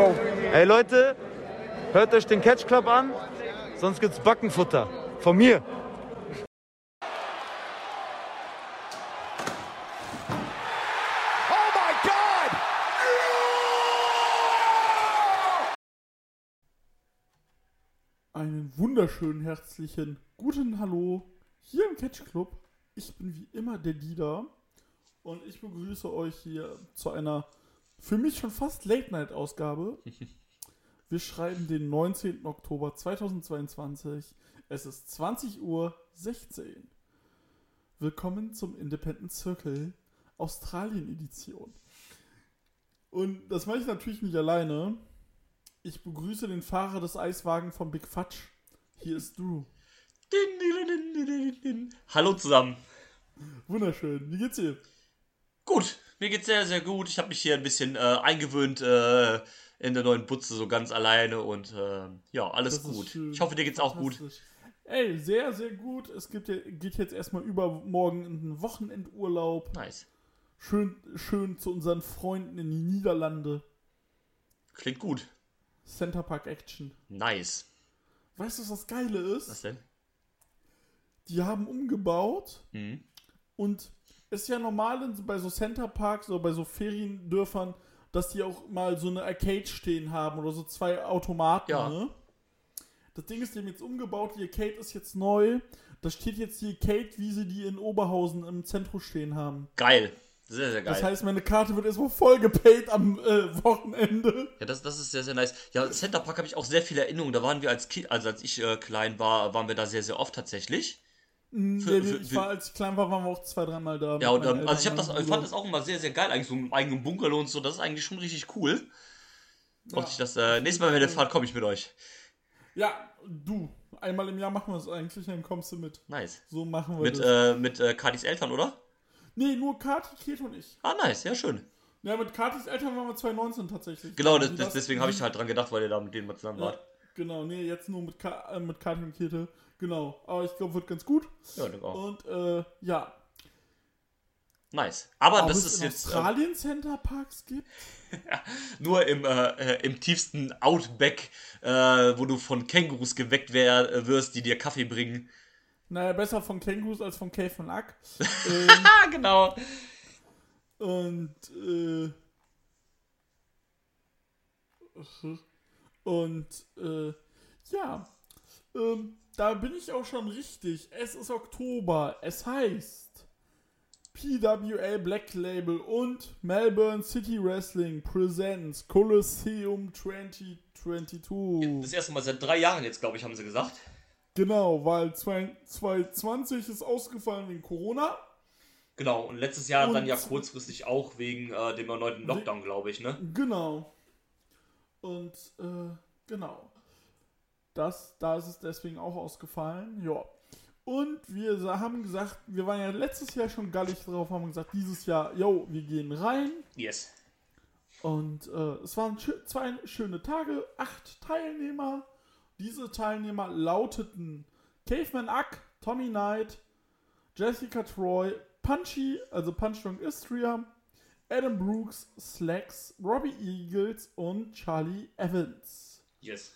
go. Ey Leute, hört euch den Catch Club an, sonst gibt's Backenfutter. Von mir. Oh! Einen wunderschönen herzlichen guten Hallo hier im Catch Club. Ich bin wie immer der Dieter und ich begrüße euch hier zu einer für mich schon fast Late Night Ausgabe. Wir schreiben den 19. Oktober 2022. Es ist 20 Uhr 16. Willkommen zum Independent Circle Australien Edition. Und das mache ich natürlich nicht alleine. Ich begrüße den Fahrer des Eiswagen von Big Fudge. Hier ist Drew. Din. Hallo zusammen. Wunderschön. Wie geht's dir? Gut, mir geht's sehr, sehr gut. Ich habe mich hier ein bisschen äh, eingewöhnt äh, in der neuen Butze, so ganz alleine und äh, ja, alles Das gut. Ich hoffe, dir geht's auch gut. Ey, sehr, sehr gut. Es gibt, geht jetzt erstmal übermorgen in den Wochenendurlaub. Nice. Schön, schön zu unseren Freunden in die Niederlande. Klingt gut. Center Park Action. Nice. Weißt du, was das Geile ist? Was denn? Die haben umgebaut Mhm. und ist ja normal bei so Center Parks oder bei so Feriendörfern, dass die auch mal so eine Arcade stehen haben oder so zwei Automaten. Ja. Ne? Das Ding ist, haben jetzt umgebaut, die Arcade ist jetzt neu. Da steht jetzt die Arcade, wie sie die in Oberhausen im Zentrum stehen haben. Geil. Sehr, sehr geil. Das heißt, meine Karte wird erstmal voll gepaid am äh, Wochenende. ja, das, das ist sehr, sehr nice. Ja, Center Park habe ich auch sehr viele Erinnerungen. Da waren wir als Kind, also als ich äh, klein war, waren wir da sehr, sehr oft tatsächlich. Mm, Für- für- ich war, als ich klein war, waren wir auch zwei, dreimal da. Ja, und also ich, das, ich fand das auch immer sehr, sehr geil. Eigentlich so einen eigenen Bungalow und so. Das ist eigentlich schon richtig cool. Ja. Und ich das, äh, nächstes Mal, wenn ihr fahrt, komme ich mit euch. Ja, du. Einmal im Jahr machen wir es eigentlich, dann kommst du mit. Nice. So machen wir Mit, das. äh, mit äh, Kadis Eltern, oder? nee, nur Kati, Kate und ich. Ah, nice, ja, schön. Ja, mit Katis Eltern waren wir 2019 tatsächlich. Genau, Die das, das- deswegen habe ich halt dran gedacht, weil ihr da mit denen mal zusammen Ja, wart. genau, nee, jetzt nur mit, Ka äh, mit Kati und Kete. Genau, aber ich glaube, wird ganz gut. Ja, denke auch. Und äh, ja, Nice. Aber ob das es ist in jetzt äh, Australien Center Parks gibt? nur im, äh, äh, im tiefsten Outback, äh, wo du von Kängurus geweckt wer, äh, wirst, die dir Kaffee bringen. Naja, besser von Kängurus als von Cave von Ack. ähm, genau. Und, äh. Und, äh, ja. Ähm, da bin ich auch schon richtig. Es ist Oktober. Es heißt PWL Black Label und Melbourne City Wrestling Presents Colosseum 2022. Das erste Mal seit drei Jahren jetzt, glaube ich, haben sie gesagt. Genau, weil 2020 ist ausgefallen wegen Corona. Genau, und letztes Jahr Und- dann ja kurzfristig auch wegen äh, dem erneuten Lockdown, glaube ich, ne? Genau. Und äh, genau. Das, da ist es deswegen auch ausgefallen. Ja. Und wir haben gesagt, wir waren ja letztes Jahr schon gallig drauf, haben gesagt, dieses Jahr, yo, wir gehen rein. Yes. Und äh, es waren zwei schöne Tage, acht Teilnehmer. Diese Teilnehmer lauteten Caveman Ack, Tommy Knight, Jessica Troy, Punchy, also Punch Drunk Istria, Adam Brooks, Slacks, Robbie Eagles und Charlie Evans. Yes.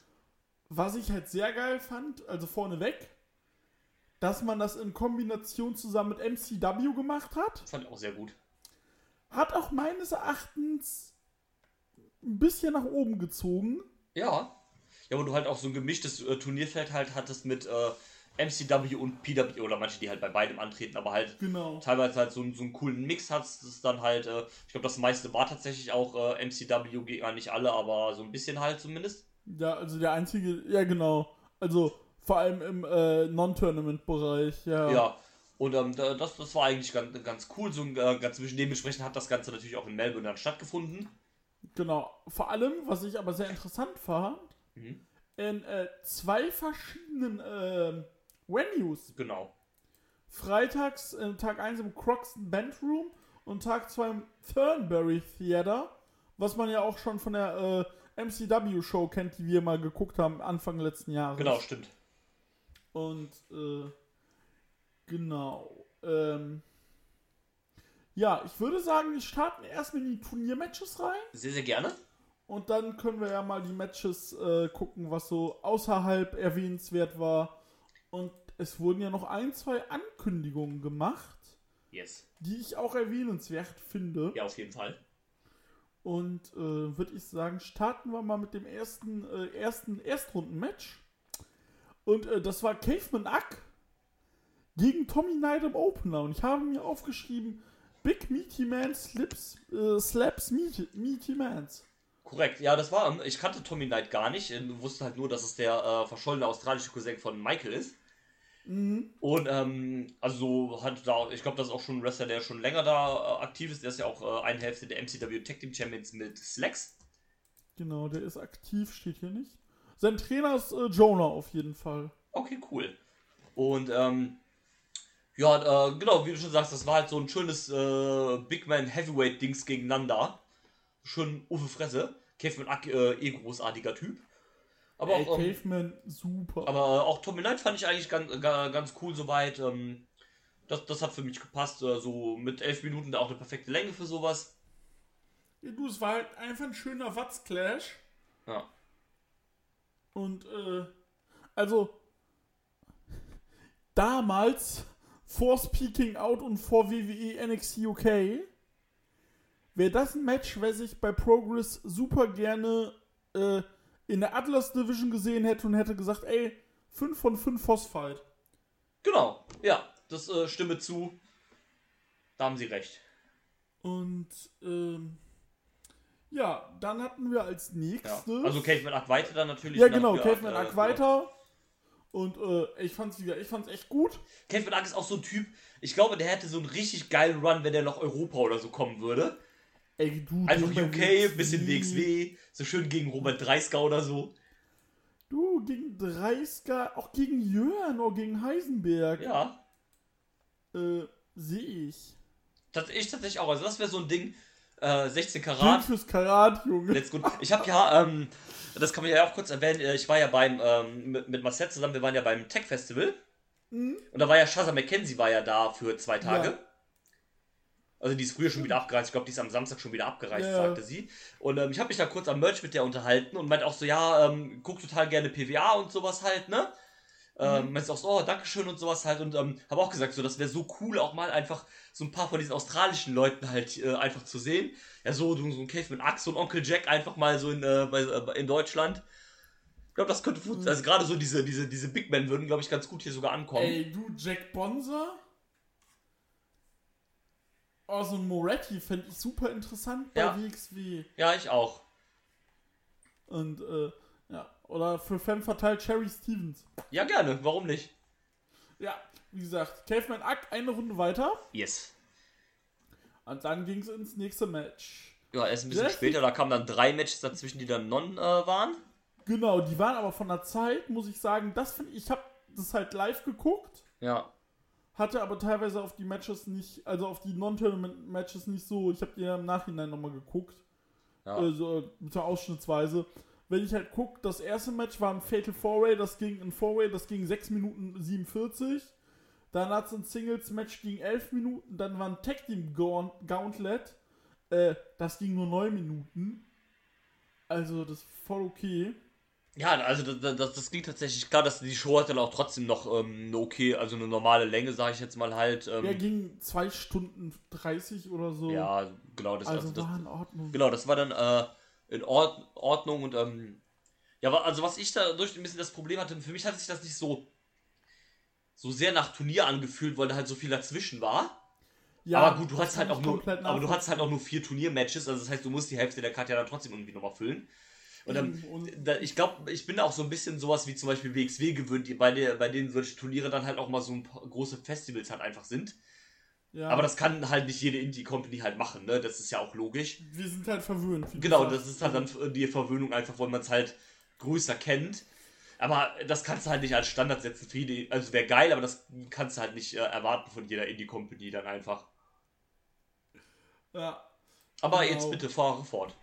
Was ich halt sehr geil fand, also vorneweg, dass man das in Kombination zusammen mit MCW gemacht hat. Das fand ich auch sehr gut. Hat auch meines Erachtens ein bisschen nach oben gezogen. Ja. Ja, wo du halt auch so ein gemischtes äh, Turnierfeld halt hattest mit äh, MCW und PW oder manche, die halt bei beidem antreten, aber halt Genau. teilweise halt so, einen- so einen coolen Mix. Das ist dann halt, äh, ich glaube, das meiste war tatsächlich auch äh, MCW-Gegner, nicht alle, aber so ein bisschen halt zumindest. Ja, also der einzige, ja genau. Also vor allem im äh, Non-Tournament-Bereich, ja. Ja. Und ähm, da- das, das war eigentlich ganz, ganz cool. So ein, äh, ganz zwischen dementsprechend hat das Ganze natürlich auch in Melbourne dann stattgefunden. Genau. Vor allem, was ich aber sehr interessant fand, Mhm. in äh, zwei verschiedenen ähm, Venues. Genau. Freitags, äh, Tag 1 im Croxton Bandroom und Tag 2 im Thornbury Theater, was man ja auch schon von der äh, MCW-Show kennt, die wir mal geguckt haben Anfang letzten Jahres. Genau, stimmt. Und äh, genau. Ähm, ja, ich würde sagen, wir starten erstmal in die Turniermatches rein. Sehr, sehr gerne. Und dann können wir ja mal die Matches äh, gucken, was so außerhalb erwähnenswert war. Und es wurden ja noch ein, zwei Ankündigungen gemacht, Yes. die ich auch erwähnenswert finde. Ja, auf jeden Fall. Und äh, würde ich sagen, starten wir mal mit dem ersten, äh, ersten Erstrunden-Match. Und äh, das war Caveman Ack gegen Tommy Knight im Opener. Und ich habe mir aufgeschrieben, Big Meaty Man slips, äh, slaps meaty, meaty Mans. Korrekt, ja, das war. ähm, Ich kannte Tommy Knight gar nicht. Ich wusste halt nur, dass es der äh, verschollene australische Cousin von Michael ist. Und ähm, also hat da, ich glaube, das ist auch schon ein Wrestler, der schon länger da äh, aktiv ist. Der ist ja auch äh, eine Hälfte der MCW Tag Team Champions mit Slacks. Genau, der ist aktiv, steht hier nicht. Sein Trainer ist äh, Jonah auf jeden Fall. Okay, cool. Und ähm, ja, äh, genau, wie du schon sagst, das war halt so ein schönes äh, Big Man Heavyweight Dings gegeneinander. Schön Uwe Fresse. Kevin Ack, äh, eh großartiger Typ. Aber Ey, auch, ähm, Caveman, super. aber auch Tommy Knight fand ich eigentlich ganz, ga- ganz cool soweit. Ähm, das, das hat für mich gepasst. Äh, so mit elf Minuten da auch eine perfekte Länge für sowas. Ja, du, es war halt einfach ein schöner Watts-Clash. Ja. Und, äh, also, damals, vor Speaking Out und vor WWE NXT UK, wäre das ein Match, was ich bei Progress super gerne äh, in der Atlas Division gesehen hätte und hätte gesagt, ey, 5 von 5 Phosphite. Genau, ja, das äh, stimme zu. Da haben sie recht. Und, ähm, ja, dann hatten wir als Ja. nächstes. Also Caveman Ack weiter dann natürlich. Ja, genau, ja, Caveman äh, Ack weiter. Und äh, ich fand's wieder, ich fand's echt gut. Kevin Ack ist auch so ein Typ, ich glaube, der hätte so einen richtig geilen Run, wenn der nach Europa oder so kommen würde. Ey, du, Einfach UK, bisschen WXW, so schön gegen Robert Dreisker oder so. Du, gegen Dreisker, auch gegen Jörn oder gegen Heisenberg, Ja, äh, sehe ich. das ich tatsächlich auch. Also das wäre so ein Ding, äh, 16 Kind Karat. fürs Karat, Junge. Let's go. Ich habe ja, ähm, das kann man ja auch kurz erwähnen, äh, ich war ja beim, ähm, mit, mit Marcel zusammen, wir waren ja beim Tech Festival. Und da war ja Shaza McKenzie war ja da für zwei Tage. Ja. Also die ist früher schon wieder abgereist. Ich glaube, die ist am Samstag schon wieder abgereist, Ja. sagte sie. Und ähm, ich habe mich da kurz am Merch mit der unterhalten und meinte auch so, ja, ähm, guck total gerne PWA und sowas halt, ne? Ähm, meinte auch so, oh, Dankeschön und sowas halt. Und ähm, habe auch gesagt, so, das wäre so cool, auch mal einfach so ein paar von diesen australischen Leuten halt äh, einfach zu sehen. Ja, so, so ein Caveman Axe und Onkel Jack einfach mal so in, äh, bei, äh, in Deutschland. Ich glaube, das könnte funktionieren. Also gerade so diese, diese, diese Big Men würden, glaube ich, ganz gut hier sogar ankommen. Ey, du, Jack Bonser. Oh, so ein Moretti fände ich super interessant bei Ja. WXW. Ja, ich auch. Und, äh, ja. Oder für Fan verteilt Cherry Stevens. Ja, gerne. Warum nicht? Ja, wie gesagt, Caveman Ack eine Runde weiter. Yes. Und dann ging es ins nächste Match. Ja, erst ein bisschen Sehr später, da kamen dann drei Matches dazwischen, die dann non äh, waren. Genau, die waren aber von der Zeit, muss ich sagen, das finde ich, ich habe das halt live geguckt, Ja. Hatte aber teilweise auf die Matches nicht, also auf die Non-Tournament-Matches nicht so, ich habe die ja im Nachhinein nochmal geguckt, Ja. also mit der Ausschnittsweise. Wenn ich halt gucke, das erste Match war ein Fatal Four-Way, das ging ein Four-Way, das ging 6 Minuten 47. Dann hat es ein Singles-Match gegen 11 Minuten, dann war ein Tag-Team-Gauntlet, äh, das ging nur 9 Minuten. Also, das ist voll okay. Ja, also das, das, das klingt tatsächlich klar, dass die Show hat dann auch trotzdem noch ähm, eine okay, also eine normale Länge, sage ich jetzt mal halt. Ähm, Der ging 2 Stunden 30 oder so. ja, genau, das, also also das, war in Ordnung. genau, das war dann äh, in Ord Ordnung und ähm, ja, also was ich da durch ein bisschen das Problem hatte, für mich hat sich das nicht so so sehr nach Turnier angefühlt, weil da halt so viel dazwischen war. Ja, aber gut, du hast halt auch nur, aber du hast halt auch nur vier Turniermatches, also das heißt, du musst die Hälfte der Karte ja dann trotzdem irgendwie nochmal füllen. Und, ähm, Eben, und- da, ich glaube, ich bin auch so ein bisschen sowas wie zum Beispiel WXW gewöhnt, bei, der, bei denen solche Turniere dann halt auch mal so ein paar große Festivals halt einfach sind. Ja, Aber das kann halt nicht jede Indie-Company halt machen, ne? Das ist ja auch logisch. wir sind halt verwöhnt. Genau, das ist halt dann die Verwöhnung einfach, weil man es halt größer kennt. Aber das kannst du halt nicht als Standard setzen für jede. Also wäre geil, aber das kannst du halt nicht äh, erwarten von jeder Indie-Company dann einfach. Ja. Aber Genau. jetzt bitte fahre fort.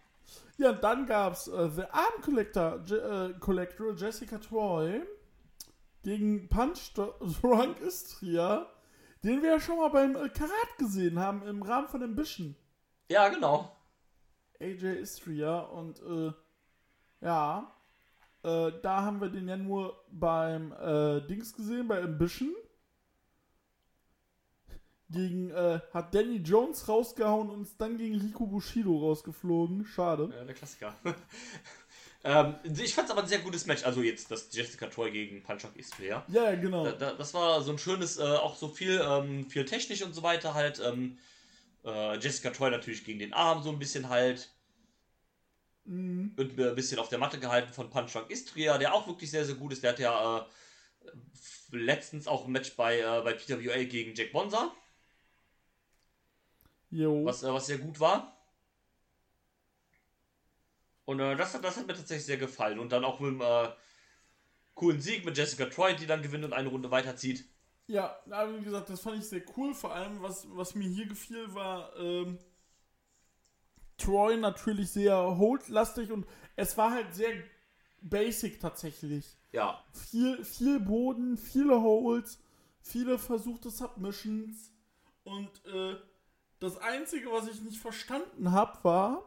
Ja, dann gab's äh, The Arm Collector, Je äh, Collector Jessica Troy gegen Punch Drunk Istria, den wir ja schon mal beim äh, Karat gesehen haben im Rahmen von Ambition. Ja, genau. AJ Istria und äh, ja, äh, da haben wir den ja nur beim äh, Dings gesehen, bei Ambition. Gegen, äh, hat Danny Jones rausgehauen und ist dann gegen Rico Bushido rausgeflogen. Schade. Ja, der Klassiker. ähm, ich fand es aber ein sehr gutes Match. Also jetzt das Jessica Troy gegen Punchak Istria. Ja, ja, genau. Da, da, das war so ein schönes, äh, auch so viel, ähm, viel technisch und so weiter halt. Ähm, äh, Jessica Troy natürlich gegen den Arm so ein bisschen halt. Mhm. Und ein bisschen auf der Matte gehalten von Punchak Istria, der auch wirklich sehr, sehr gut ist. Der hat ja äh, letztens auch ein Match bei, äh, bei PWA gegen Jack Bonza, Jo. was, äh, was sehr gut war. Und äh, das, hat- das hat mir tatsächlich sehr gefallen. Und dann auch mit einem äh, coolen Sieg mit Jessica Troy, die dann gewinnt und eine Runde weiterzieht. Ja, aber wie gesagt, das fand ich sehr cool. Vor allem, was, was mir hier gefiel, war ähm, Troy natürlich sehr holdlastig und es war halt sehr basic tatsächlich. Ja, Viel, viel Boden, viele Holds, viele versuchte Submissions und äh, das Einzige, was ich nicht verstanden habe, war,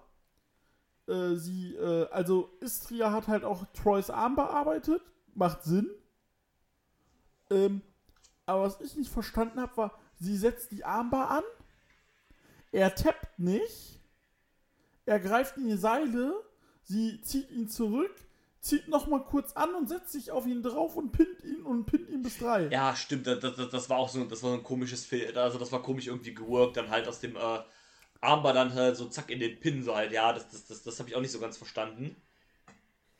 äh, sie, äh, also Istria hat halt auch Troys Arm bearbeitet, macht Sinn. Ähm, aber was ich nicht verstanden habe, war, sie setzt die Armbar an, er tappt nicht, er greift in die Seile, sie zieht ihn zurück, zieht nochmal kurz an und setzt sich auf ihn drauf und pinnt ihn und pinnt ihn bis drei. Ja, stimmt. Das, das, das war auch so, das war so ein komisches Film. Also das war komisch irgendwie geworkt, dann halt aus dem äh, Armbar dann halt so zack in den Pin so halt. Ja, das, das, das, das habe ich auch nicht so ganz verstanden.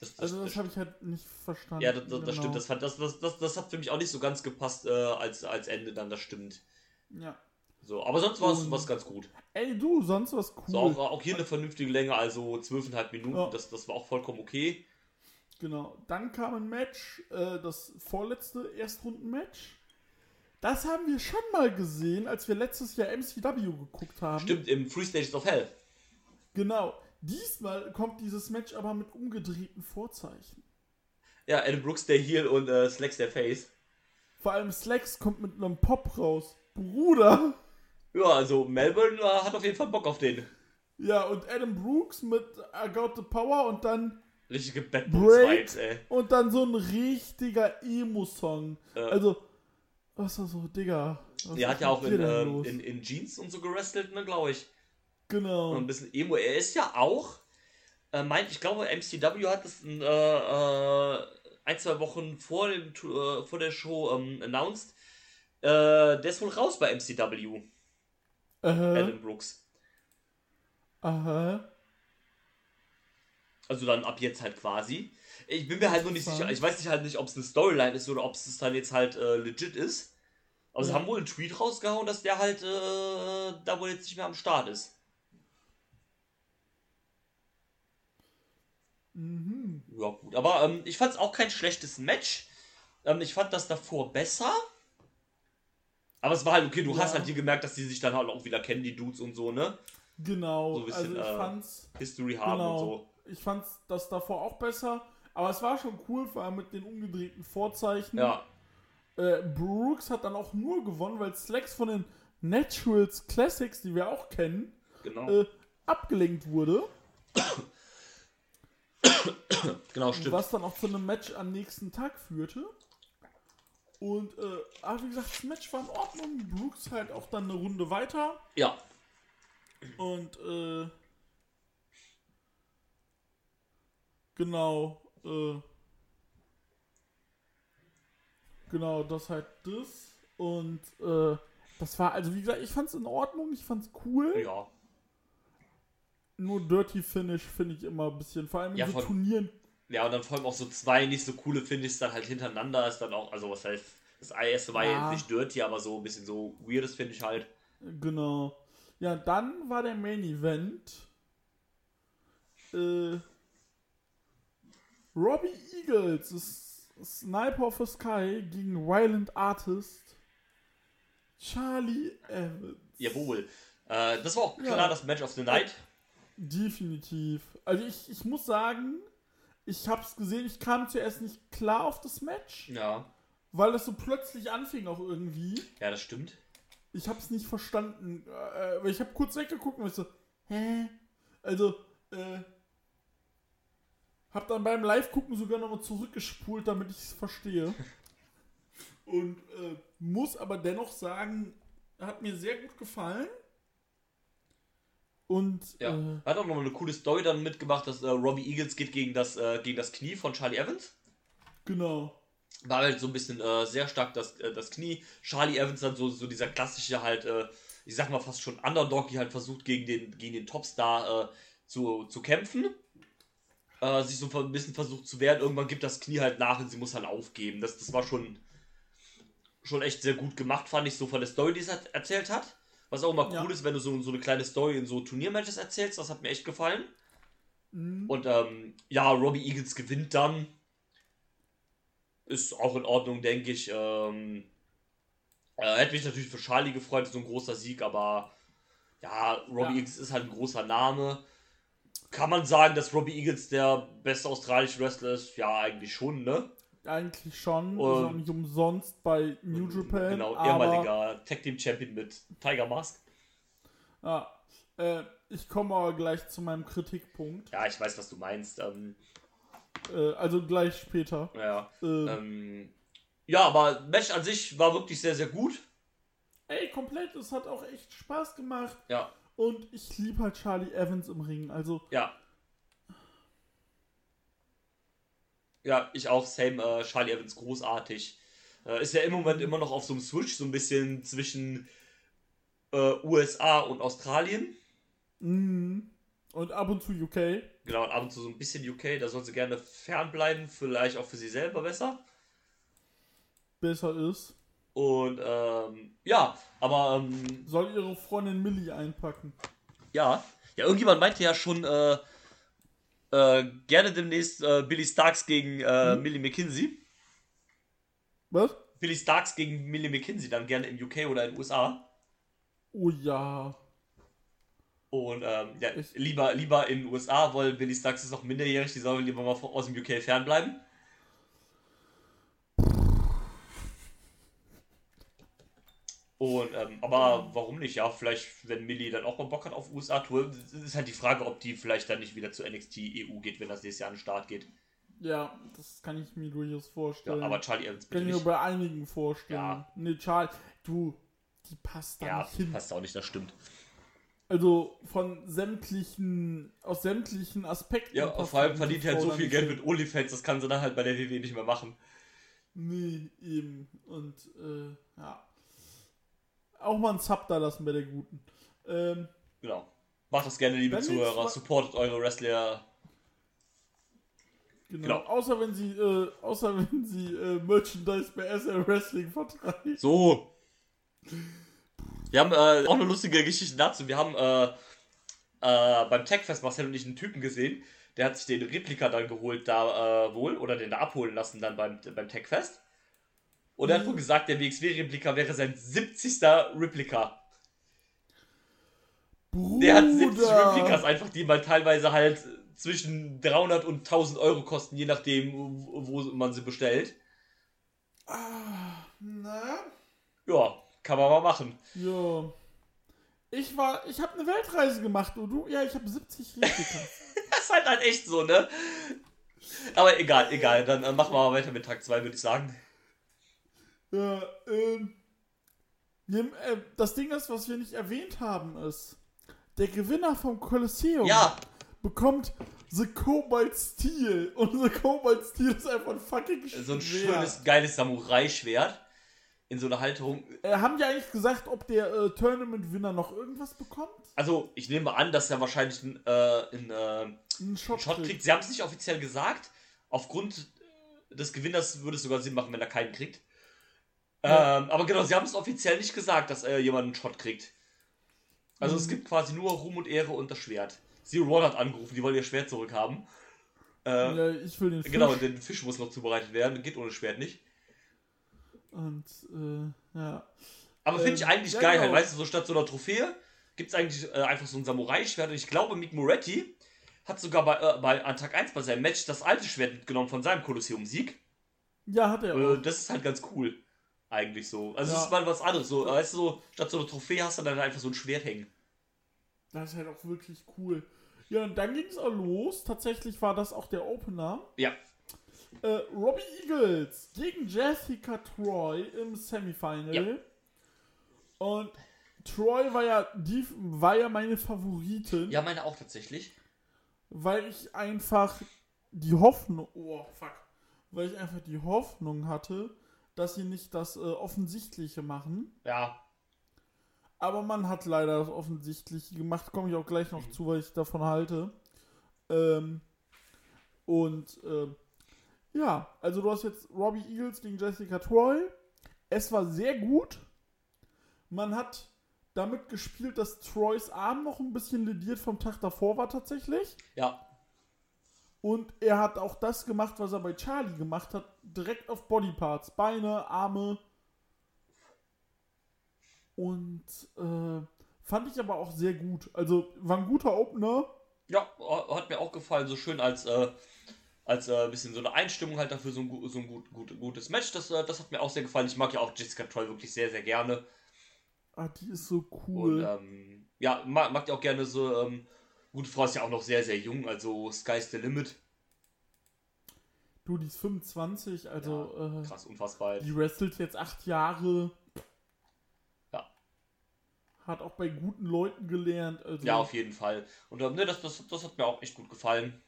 Das, das, Also das habe ich halt nicht verstanden. ja, das, das, Genau. stimmt. Das, das, das, das, das hat für mich auch nicht so ganz gepasst äh, als, als Ende dann. Das stimmt. Ja. So, aber sonst war es was ganz gut. Ey, du, sonst was cool. So, auch, auch hier eine vernünftige Länge, also 12,5 Minuten. Ja. Das, das war auch vollkommen okay. Genau. Dann kam ein Match, äh, das vorletzte Erstrunden-Match. Das haben wir schon mal gesehen, als wir letztes Jahr MCW geguckt haben. Stimmt, im Free Stages of Hell. Genau. Diesmal kommt dieses Match aber mit umgedrehten Vorzeichen. Ja, Adam Brooks der Heel und äh, Slacks der Face. Vor allem Slacks kommt mit einem Pop raus. Bruder! Ja, also Melbourne äh, hat auf jeden Fall Bock auf den. Ja, und Adam Brooks mit I Got the Power und dann Richtige Bad Vibes, ey. und dann so ein richtiger Emo-Song. Äh. Also, was war so, Digga. ist hat ja auch in, ähm, in, in Jeans und so gerestelt, ne, glaube ich. Genau. Und ein bisschen Emo. Er ist ja auch, äh, meint, ich glaube, MCW hat das ein, äh, äh, ein, zwei Wochen vor, dem, äh, vor der Show ähm, announced. Äh, der ist wohl raus bei MCW, Aha. Adam Brooks. Aha. Also dann ab jetzt halt quasi. Ich bin mir halt nur nicht sicher. Ich weiß nicht halt nicht, ob es eine Storyline ist oder ob es dann jetzt halt äh, legit ist. Aber sie Ja. haben wohl einen Tweet rausgehauen, dass der halt äh, da wohl jetzt nicht mehr am Start ist. Mhm. Ja, gut. Aber ähm, ich fand es auch kein schlechtes Match. Ähm, ich fand das davor besser. Aber es war halt okay, du Ja. hast halt hier gemerkt, dass die sich dann halt auch wieder kennen, die Dudes und so, ne? Genau. So ein bisschen, also ich äh, fand's, History haben genau. und so. Ich fand's das davor auch besser. Aber es war schon cool, vor allem mit den umgedrehten Vorzeichen. Ja, Äh, Brooks hat dann auch nur gewonnen, weil Slacks von den Naturals Classics, die wir auch kennen, genau. äh, abgelenkt wurde. genau, stimmt. Was dann auch zu einem Match am nächsten Tag führte. Und, äh, aber wie gesagt, das Match war in Ordnung. Brooks halt auch dann eine Runde weiter. Ja, Und, äh, genau, äh, genau, das halt das. Und, äh, das war, also wie gesagt, ich fand's in Ordnung, ich fand's cool. ja. Nur Dirty Finish finde ich immer ein bisschen, vor allem in Ja, so von- Turnieren. Ja, und dann vor allem auch so zwei nicht so coole Finishes dann halt hintereinander ist dann auch, also was heißt, das erste war ja Ja. jetzt nicht dirty, aber so ein bisschen so weirdes Finish halt. Genau. Ja, dann war der Main Event. Äh, Robbie Eagles, das Sniper of the Sky gegen Violent Artist. Charlie Evans. Jawohl. Äh, das war auch klar Ja. das Match of the Night. Definitiv. Also ich, ich muss sagen, ich hab's gesehen, ich kam zuerst nicht klar auf das Match, Ja. weil das so plötzlich anfing auch irgendwie. Ja, das stimmt. Ich hab's nicht verstanden. Äh, weil ich hab kurz weggeguckt und ich so, hä? Also, äh, hab dann beim Live-Gucken sogar nochmal zurückgespult, damit ich es verstehe. Und äh, muss aber dennoch sagen, hat mir sehr gut gefallen. Und Ja. äh, Hat auch noch eine coole Story dann mitgemacht, dass äh, Robbie Eagles geht gegen das, äh, gegen das Knie von Charlie Evans. genau. War halt so ein bisschen äh, sehr stark das, äh, das Knie. Charlie Evans dann so, so dieser klassische halt, ich sag mal fast schon Underdog, die halt versucht gegen den, gegen den Topstar zu, zu kämpfen. Äh, sich so ein bisschen versucht zu wehren. Irgendwann gibt das Knie halt nach und sie muss halt aufgeben. Das, das war schon, schon echt sehr gut gemacht, fand ich so von der Story, die es hat, erzählt hat. Was auch immer Ja. cool ist, wenn du so, so eine kleine Story in so Turniermatches erzählst. Das hat mir echt gefallen. Mhm. Und ähm, ja, Robbie Eagles gewinnt dann. Ist auch in Ordnung, denke ich. Ähm, äh, hätte mich natürlich für Charlie gefreut, so ein großer Sieg, aber ja, Robbie Ja. Eagles ist halt ein großer Name. Kann man sagen, dass Robbie Eagles der beste australische Wrestler ist? Ja, eigentlich schon, ne? Eigentlich schon. Und- ist auch nicht umsonst bei New Japan. Genau, ehemaliger Tag Team Champion mit Tiger Mask. Ja, äh, ich komme aber gleich zu meinem Kritikpunkt. Ja, ich weiß, was du meinst. Ähm, Äh, also gleich später. ja, Äh, ähm, ja, aber Match an sich war wirklich sehr, sehr gut. ey, komplett, es hat auch echt Spaß gemacht. Ja, Und ich liebe halt Charlie Evans im Ring. Also, Ja. Ja, ich auch. Same, äh, Charlie Evans großartig. Äh, ist ja im Moment immer noch auf so einem Switch, so ein bisschen zwischen äh, USA und Australien. mh. und ab und zu UK. Genau, und ab und zu so ein bisschen UK. Da soll sie gerne fernbleiben. Vielleicht auch für sie selber besser. besser ist. Und ähm, ja, aber ähm, Soll ihre Freundin Millie einpacken. ja. Ja, irgendjemand meinte ja schon, äh, äh, gerne demnächst äh, Billy Starks gegen äh, Millie McKinsey. Was? Billy Starks gegen Millie McKinsey, dann gerne im UK oder in den USA. Oh ja. Und ähm, ja, Ich- lieber, lieber in den USA, weil Billy Starks ist noch minderjährig, die sollen lieber mal aus dem UK fernbleiben. Und, ähm, aber warum nicht? Ja, vielleicht, wenn Millie dann auch mal Bock hat auf USA-Tour, ist halt die Frage, ob die vielleicht dann nicht wieder zu NXT EU geht, wenn das nächstes Jahr an den Start geht. Ja, das kann ich mir durchaus Ja, vorstellen. aber Charlie Evans bitte kann ich mir bei einigen vorstellen. Ja. Ne, Charlie, du, die passt da Ja, nicht hin. passt auch nicht, das stimmt. Also von sämtlichen, aus sämtlichen Aspekten. Ja, vor allem die verdient halt Frau so viel Geld hin. mit OnlyFans, das kann sie dann halt bei der WWE nicht mehr machen. Nee, eben. Und äh, ja. Auch mal einen Sub da lassen bei der Guten. Ähm, Genau. Macht das gerne, liebe Zuhörer. Supportet eure Wrestler. genau. Genau. Außer wenn sie, äh, außer wenn sie äh, Merchandise bei SL Wrestling vertreiben. So. Wir haben äh, auch eine lustige Geschichte dazu. Wir haben äh, äh, beim Techfest Marcel und ich einen Typen gesehen, der hat sich den Replika dann geholt, da äh, wohl, oder den da abholen lassen dann beim, beim Techfest. Und er hat Mhm. wohl gesagt, der WXW-Replika wäre sein 70. Replika. Bruder. Der hat 70 Replikas einfach, die mal teilweise halt zwischen 300 und 1000 Euro kosten, je nachdem, wo man sie bestellt. Ah, na? Ja, kann man mal machen. Ja. Ich war, ich habe eine Weltreise gemacht und du, ja, ich habe 70 Replikas. Das ist halt, halt echt so, ne? Aber egal, egal. Dann äh, machen wir mal weiter mit Tag 2, würde ich sagen. Ja, ähm. Äh, das Ding ist, was wir nicht erwähnt haben, ist, der Gewinner vom Kolosseum Ja, bekommt The Cobalt Steel. Und The Cobalt Steel ist einfach ein fucking so ein Schwert. schönes, geiles Samurai-Schwert. In so einer Halterung. Äh, haben die eigentlich gesagt, ob der äh, Tournament-Winner noch irgendwas bekommt? Also, ich nehme an, dass er wahrscheinlich einen äh, einen, äh, Einen Shot, einen Shot kriegt. Sie haben es nicht offiziell gesagt. Aufgrund des Gewinners würde es sogar Sinn machen, wenn er keinen kriegt. Ja. Ähm, aber genau, sie haben es offiziell nicht gesagt, dass äh, jemand einen Shot kriegt. Also es Mhm. gibt quasi nur Ruhm und Ehre und das Schwert. Zero One hat angerufen, die wollen ihr Schwert zurückhaben. Äh, Ja, ich will den Fisch. Genau, denn Fisch muss noch zubereitet werden, geht ohne Schwert nicht. Und, äh, ja. Aber finde Ähm, ich eigentlich ja, geil, genau. halt, weißt du, so statt so einer Trophäe gibt es eigentlich äh, einfach so ein Samurai-Schwert. Und ich glaube, Mick Moretti hat sogar bei, äh, bei an Tag 1 bei seinem Match das alte Schwert mitgenommen von seinem Kolosseum-Sieg. Ja, hat er Äh, auch. das ist halt ganz cool. Eigentlich so. Also, Ja. es ist mal was anderes. So, weißt du, so, statt so einer Trophäe hast du dann einfach so ein Schwert hängen. Das ist halt auch wirklich cool. Ja, und dann ging es auch los. Tatsächlich war das auch der Opener. Ja. Äh, Robbie Eagles gegen Jessica Troy im Semifinal. Ja. Und Troy war ja, die war ja meine Favoritin, Ja, meine auch tatsächlich. weil ich einfach die Hoffnung, oh fuck, weil ich einfach die Hoffnung hatte, dass sie nicht das äh, Offensichtliche machen. Ja. Aber man hat leider das Offensichtliche gemacht, komme ich auch gleich noch zu, weil ich davon halte. Ähm, und ähm, ja, also du hast jetzt Robbie Eagles gegen Jessica Troy. Es war sehr gut. Man hat damit gespielt, dass Troys Arm noch ein bisschen lediert vom Tag davor war tatsächlich. Ja. Und er hat auch das gemacht, was er bei Charlie gemacht hat, direkt auf Bodyparts. Beine, Arme. Und äh, fand ich aber auch sehr gut. Also war ein guter Opener. Ja, hat mir auch gefallen, so schön als, äh, als äh, bisschen so eine Einstimmung halt dafür, so ein, so ein gut, gut, gutes Match. Das, äh, das hat mir auch sehr gefallen. Ich mag ja auch Jessica Troy wirklich sehr, sehr gerne. Ah, die ist so Und cool. ähm, ja, mag, mag ja auch gerne so, ähm, gute Frau ist ja auch noch sehr, sehr jung, also Sky's the Limit. du, die ist 25, also äh, Krass, unfassbar. die wrestelt jetzt acht Jahre. Ja. Hat auch bei guten Leuten gelernt. Also, Ja, auf jeden Fall. Und ähm, ne, das, das, das hat mir auch echt gut gefallen.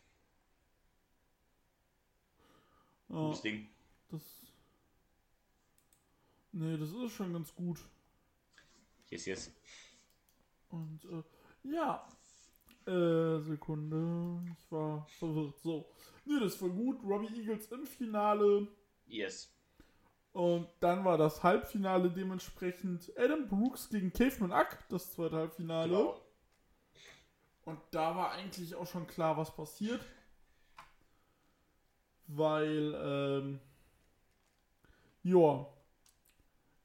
ja, Gutes Ding. das. Nee, das ist schon ganz gut. Yes, yes. Und äh, ja. Äh, Sekunde. Ich war verwirrt. So. Nee, das war gut. Robbie Eagles im Finale. Yes. Und dann war das Halbfinale dementsprechend Adam Brooks gegen Caveman Ack, das zweite Halbfinale. Genau. Und da war eigentlich auch schon klar, was passiert. Weil, ähm, ja,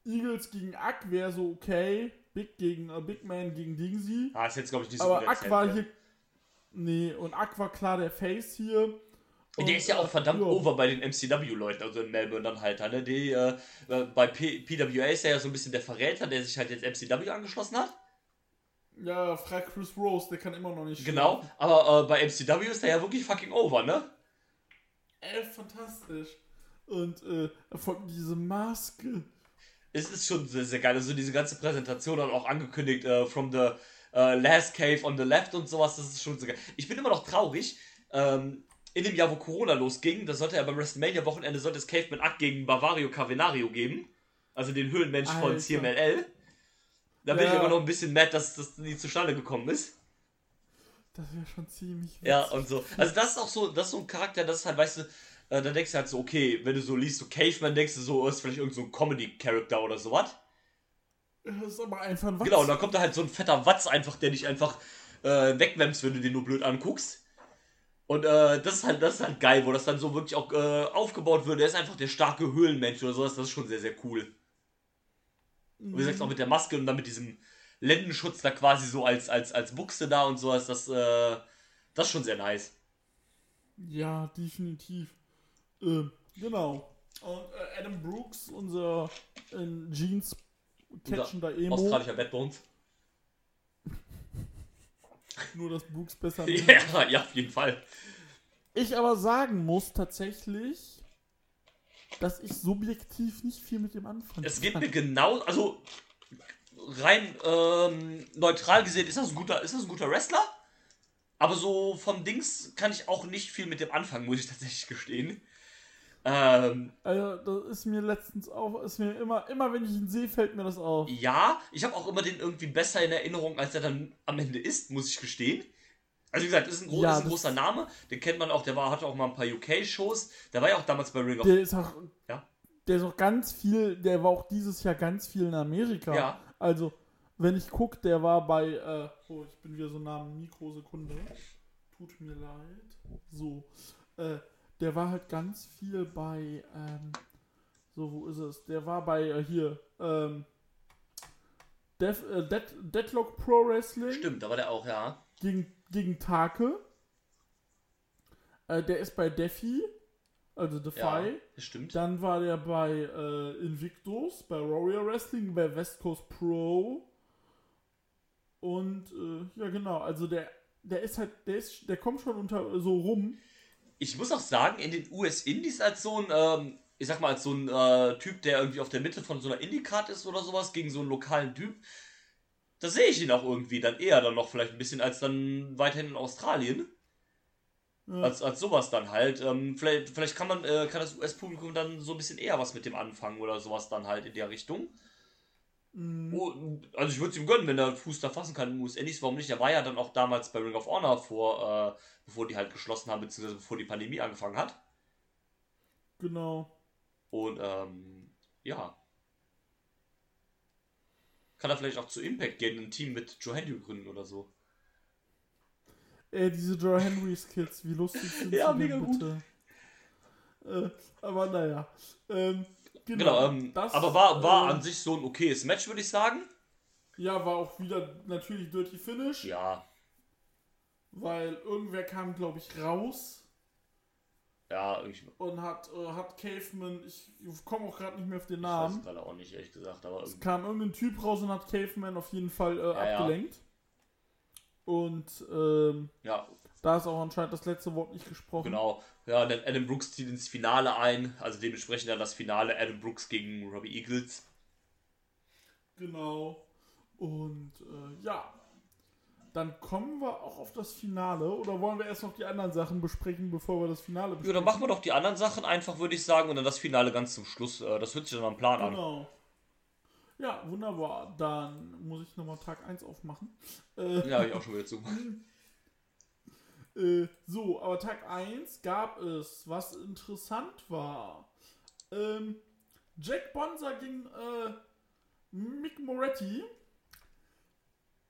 Eagles gegen Ack wäre so okay. Big gegen äh, Big Man gegen Dingsy. Ah, ist jetzt, glaube ich, nicht so Aber erzählt, hier. Nee, und war klar der Face hier. Und, Der ist ja auch verdammt ja. over bei den MCW-Leuten, also in Melbourne dann halt. Ne? Die, äh, äh, bei P PWA ist er ja so ein bisschen der Verräter, der sich halt jetzt MCW angeschlossen hat. Ja, frag Chris Rose, der kann immer noch nicht Genau, schlafen. aber äh, bei MCW ist er ja wirklich fucking over, ne? Ey, fantastisch. Und äh, von diese Maske. Es ist schon sehr, sehr geil. Also diese ganze Präsentation hat auch angekündigt, äh, from the äh, last cave on the left und sowas, das ist schon sehr geil. Ich bin immer noch traurig. Ähm, in dem Jahr, wo Corona losging, da sollte ja beim WrestleMania-Wochenende sollte es Caveman Act gegen Bavario Cavenario geben. Also den Höhlenmensch von Alter. CMLL. Da bin Ja. ich immer noch ein bisschen mad, dass das nie zustande gekommen ist. Das wäre schon ziemlich witzig. Ja, und so. Also das ist auch so, das ist so ein Charakter, das ist halt, weißt du, äh, da denkst du halt so, okay, wenn du so liest, so Caveman, denkst du so, ist vielleicht irgend so ein Comedy-Character oder sowas. Das ist aber einfach ein Wachs. Genau, und dann kommt da halt so ein fetter Watz einfach, der dich einfach äh, wegwämmst, wenn du den nur blöd anguckst. Und äh, das ist halt, das ist halt geil, wo das dann so wirklich auch äh, aufgebaut wird. Der ist einfach der starke Höhlenmensch oder sowas, das ist schon sehr, sehr cool. Und wie gesagt, auch mit der Maske und dann mit diesem Lendenschutz da quasi so als, als, als Buchse da und sowas, das, äh, das ist schon sehr nice. Ja, definitiv. Äh, genau. Und äh, Adam Brooks, unser in Jeans catchender Emo. Australischer Bad Bones. Nur, dass Brooks besser Ja, ja, auf jeden Fall. Ich aber sagen muss tatsächlich, dass ich subjektiv nicht viel mit dem anfangen Es geht kann. mir genau, also rein ähm, neutral gesehen ist das ein guter, ist das ein guter Wrestler, aber so vom Dings kann ich auch nicht viel mit dem anfangen, muss ich tatsächlich gestehen. Ähm, Also, das ist mir letztens auch, ist mir immer, immer wenn ich ihn sehe, fällt mir das auf. ja, ich habe auch immer den irgendwie besser in Erinnerung, als er dann am Ende ist, muss ich gestehen. Also wie gesagt, ist ein, gro Ja, ist ein großer Name, den kennt man auch, der war, hatte auch mal ein paar UK-Shows, der war ja auch damals bei Ring of Der ist auch, Ja. der ist auch ganz viel, der war auch dieses Jahr ganz viel in Amerika. Ja. Also, wenn ich gucke, der war bei, äh, oh, ich bin wieder so nah am Mikrosekunde. Tut mir leid. So, äh, der war halt ganz viel bei, ähm, so, wo ist es? Der war bei, äh, hier, ähm, Death, äh, Dead, Deadlock Pro Wrestling Stimmt, da war der auch, ja. gegen, gegen Take. Äh, der ist bei Defi, also Defy. Ja, stimmt. Dann war der bei äh, Invictus, bei Warrior Wrestling, bei West Coast Pro. Und äh, ja, genau, also der der ist halt, der ist, der kommt schon unter so rum. Ich muss auch sagen, in den US-Indies als so ein, ähm, ich sag mal, als so ein äh, Typ, der irgendwie auf der Mitte von so einer Indie-Card ist oder sowas, gegen so einen lokalen Typ, da sehe ich ihn auch irgendwie dann eher dann noch vielleicht ein bisschen als dann weiterhin in Australien. Ja. Als, als sowas dann halt. Ähm, vielleicht, vielleicht kann man, äh, kann das US-Publikum dann so ein bisschen eher was mit dem anfangen oder sowas dann halt in der Richtung. Mhm. Oh, also ich würde es ihm gönnen, wenn er Fuß da fassen kann in den US-Indies, warum nicht? Er war ja dann auch damals bei Ring of Honor vor, äh, bevor die halt geschlossen haben, beziehungsweise bevor die Pandemie angefangen hat. Genau. Und ähm, ja. Kann er vielleicht auch zu Impact gehen, ein Team mit Joe Henry gründen oder so. Ey, diese Joe Henry Skits, wie lustig sind Ja, sie mega denn gut. bitte? Äh, aber naja. Ähm, genau, Genau, ähm, das, aber war, war äh, an sich so ein okayes Match, würde ich sagen. Ja, war auch wieder natürlich Dirty Finish, Ja, weil irgendwer kam, glaube ich, raus ja, ich und hat, äh, hat Caveman, ich komme auch gerade nicht mehr auf den weiß Namen, gerade auch nicht, ehrlich gesagt, aber es kam irgendein Typ raus und hat Caveman auf jeden Fall äh, Ja, ja. abgelenkt. Und ähm, Ja, da ist auch anscheinend das letzte Wort nicht gesprochen. genau. Ja, dann Adam Brooks zieht ins Finale ein, also dementsprechend dann das Finale Adam Brooks gegen Robbie Eagles. Genau. Und äh, ja, dann kommen wir auch auf das Finale. Oder wollen wir erst noch die anderen Sachen besprechen, bevor wir das Finale besprechen? Ja, dann machen wir doch die anderen Sachen einfach, würde ich sagen, und dann das Finale ganz zum Schluss. Äh, Das hört sich dann am Plan an. Genau. Ja, wunderbar. Dann muss ich nochmal Tag 1 aufmachen. Äh, Ja, hab ich auch schon wieder zu. Äh, so, aber Tag 1 gab es, was interessant war. Ähm, Jack Bonser gegen äh, Mick Moretti.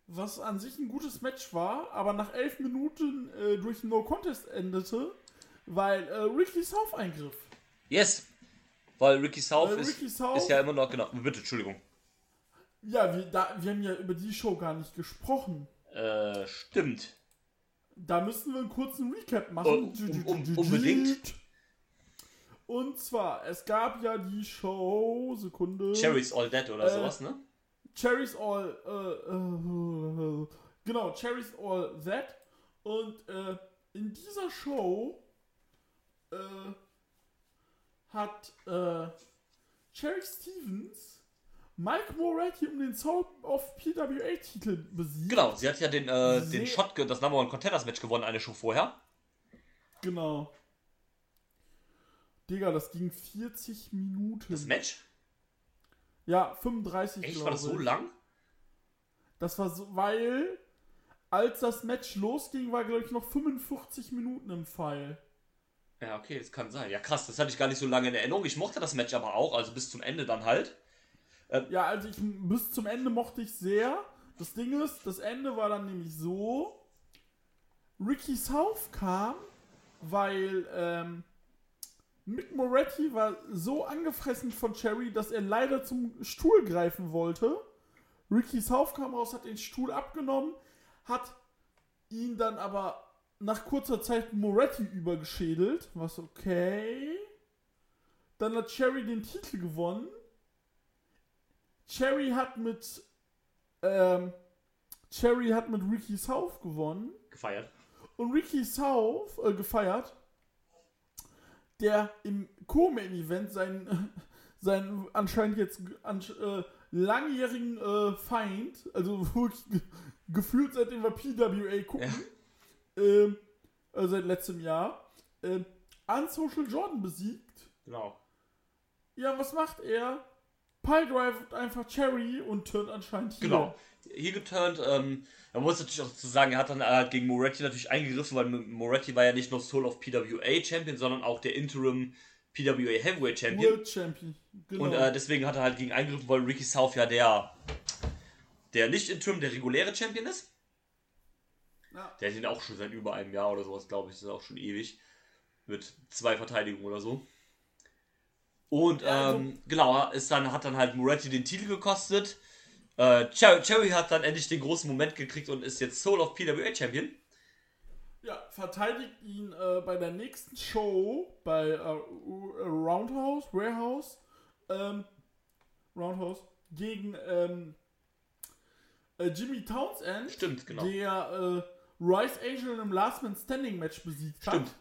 Was an sich ein gutes Match war, aber nach 11 Minuten äh, durch No Contest endete, weil äh, Ricky South eingriff. Yes! Weil Ricky South Weil ist, Ricky South- ist ja immer noch, genau, bitte, Entschuldigung. Ja, wir, da, wir haben ja über die Show gar nicht gesprochen. Äh, stimmt. Da müssen wir einen kurzen Recap machen. Oh, um- um- unbedingt. Und zwar, es gab ja die Show, Sekunde. Cherry's All Dead oder Äh, sowas, ne? Cherries All, äh, äh, genau, Cherries All That. Und äh, in dieser Show äh, hat äh, Cherry Stevens Mike Moretti um den Soul of PWA-Titel besiegt. Genau, sie hat ja den, äh, den Sehr- Shot, ge- das Number One Contenders Match gewonnen, eine Show vorher. Genau. Digga, das ging 40 Minuten. Das Match? Ja, 35 Echt, glaube war das so ich. lang? Das war so, weil als das Match losging, war glaube ich noch 45 Minuten im Pfeil. Ja, okay, das kann sein. Ja, krass, das hatte ich gar nicht so lange in Erinnerung. Ich mochte das Match aber auch, also bis zum Ende dann halt. Ja, also ich bis zum Ende mochte ich sehr. Das Ding ist, das Ende war dann nämlich so: Ricky South kam, weil ähm, Mick Moretti war so angefressen von Cherry, dass er leider zum Stuhl greifen wollte. Ricky South kam raus, hat den Stuhl abgenommen, hat ihn dann aber nach kurzer Zeit Moretti übergeschädelt, was okay. Dann hat Cherry den Titel gewonnen. Cherry hat mit ähm, Cherry hat mit Ricky South gewonnen Gefeiert. und Ricky South äh, gefeiert, der im Co-Main-Event seinen, seinen anscheinend jetzt ansch äh, langjährigen äh, Feind, also wirklich ge gefühlt seitdem wir PWA gucken, ähm, äh, seit letztem Jahr, ähm, Unsocial Jordan besiegt. Genau. Ja, was macht er? Piledrive einfach Cherry und turnt anscheinend hier. Genau. Hier geturnt, ähm, man muss natürlich auch dazu sagen, er hat dann äh, gegen Moretti natürlich eingegriffen, weil Moretti war ja nicht nur Soul of PWA Champion, sondern auch der Interim PWA Heavyweight Champion. World Champion. Genau. Und äh, deswegen hat er halt gegen eingegriffen, weil Ricky South ja der, der nicht Interim, der reguläre Champion ist. ja. Der hat ihn auch schon seit über einem Jahr oder sowas, glaube ich. Das ist auch schon ewig. Mit zwei Verteidigungen oder so. Und Ja, also- ähm, genau, ist dann, hat dann halt Moretti den Titel gekostet. Äh, Cherry, Cherry hat dann endlich den großen Moment gekriegt und ist jetzt Soul of PWA Champion. Ja, verteidigt ihn äh, bei der nächsten Show bei äh, Roundhouse, Warehouse, ähm, Roundhouse gegen ähm, äh, Jimmy Townsend, Stimmt, genau. der äh, Rice Angel in einem Last Man Standing Match besiegt Stimmt. hat.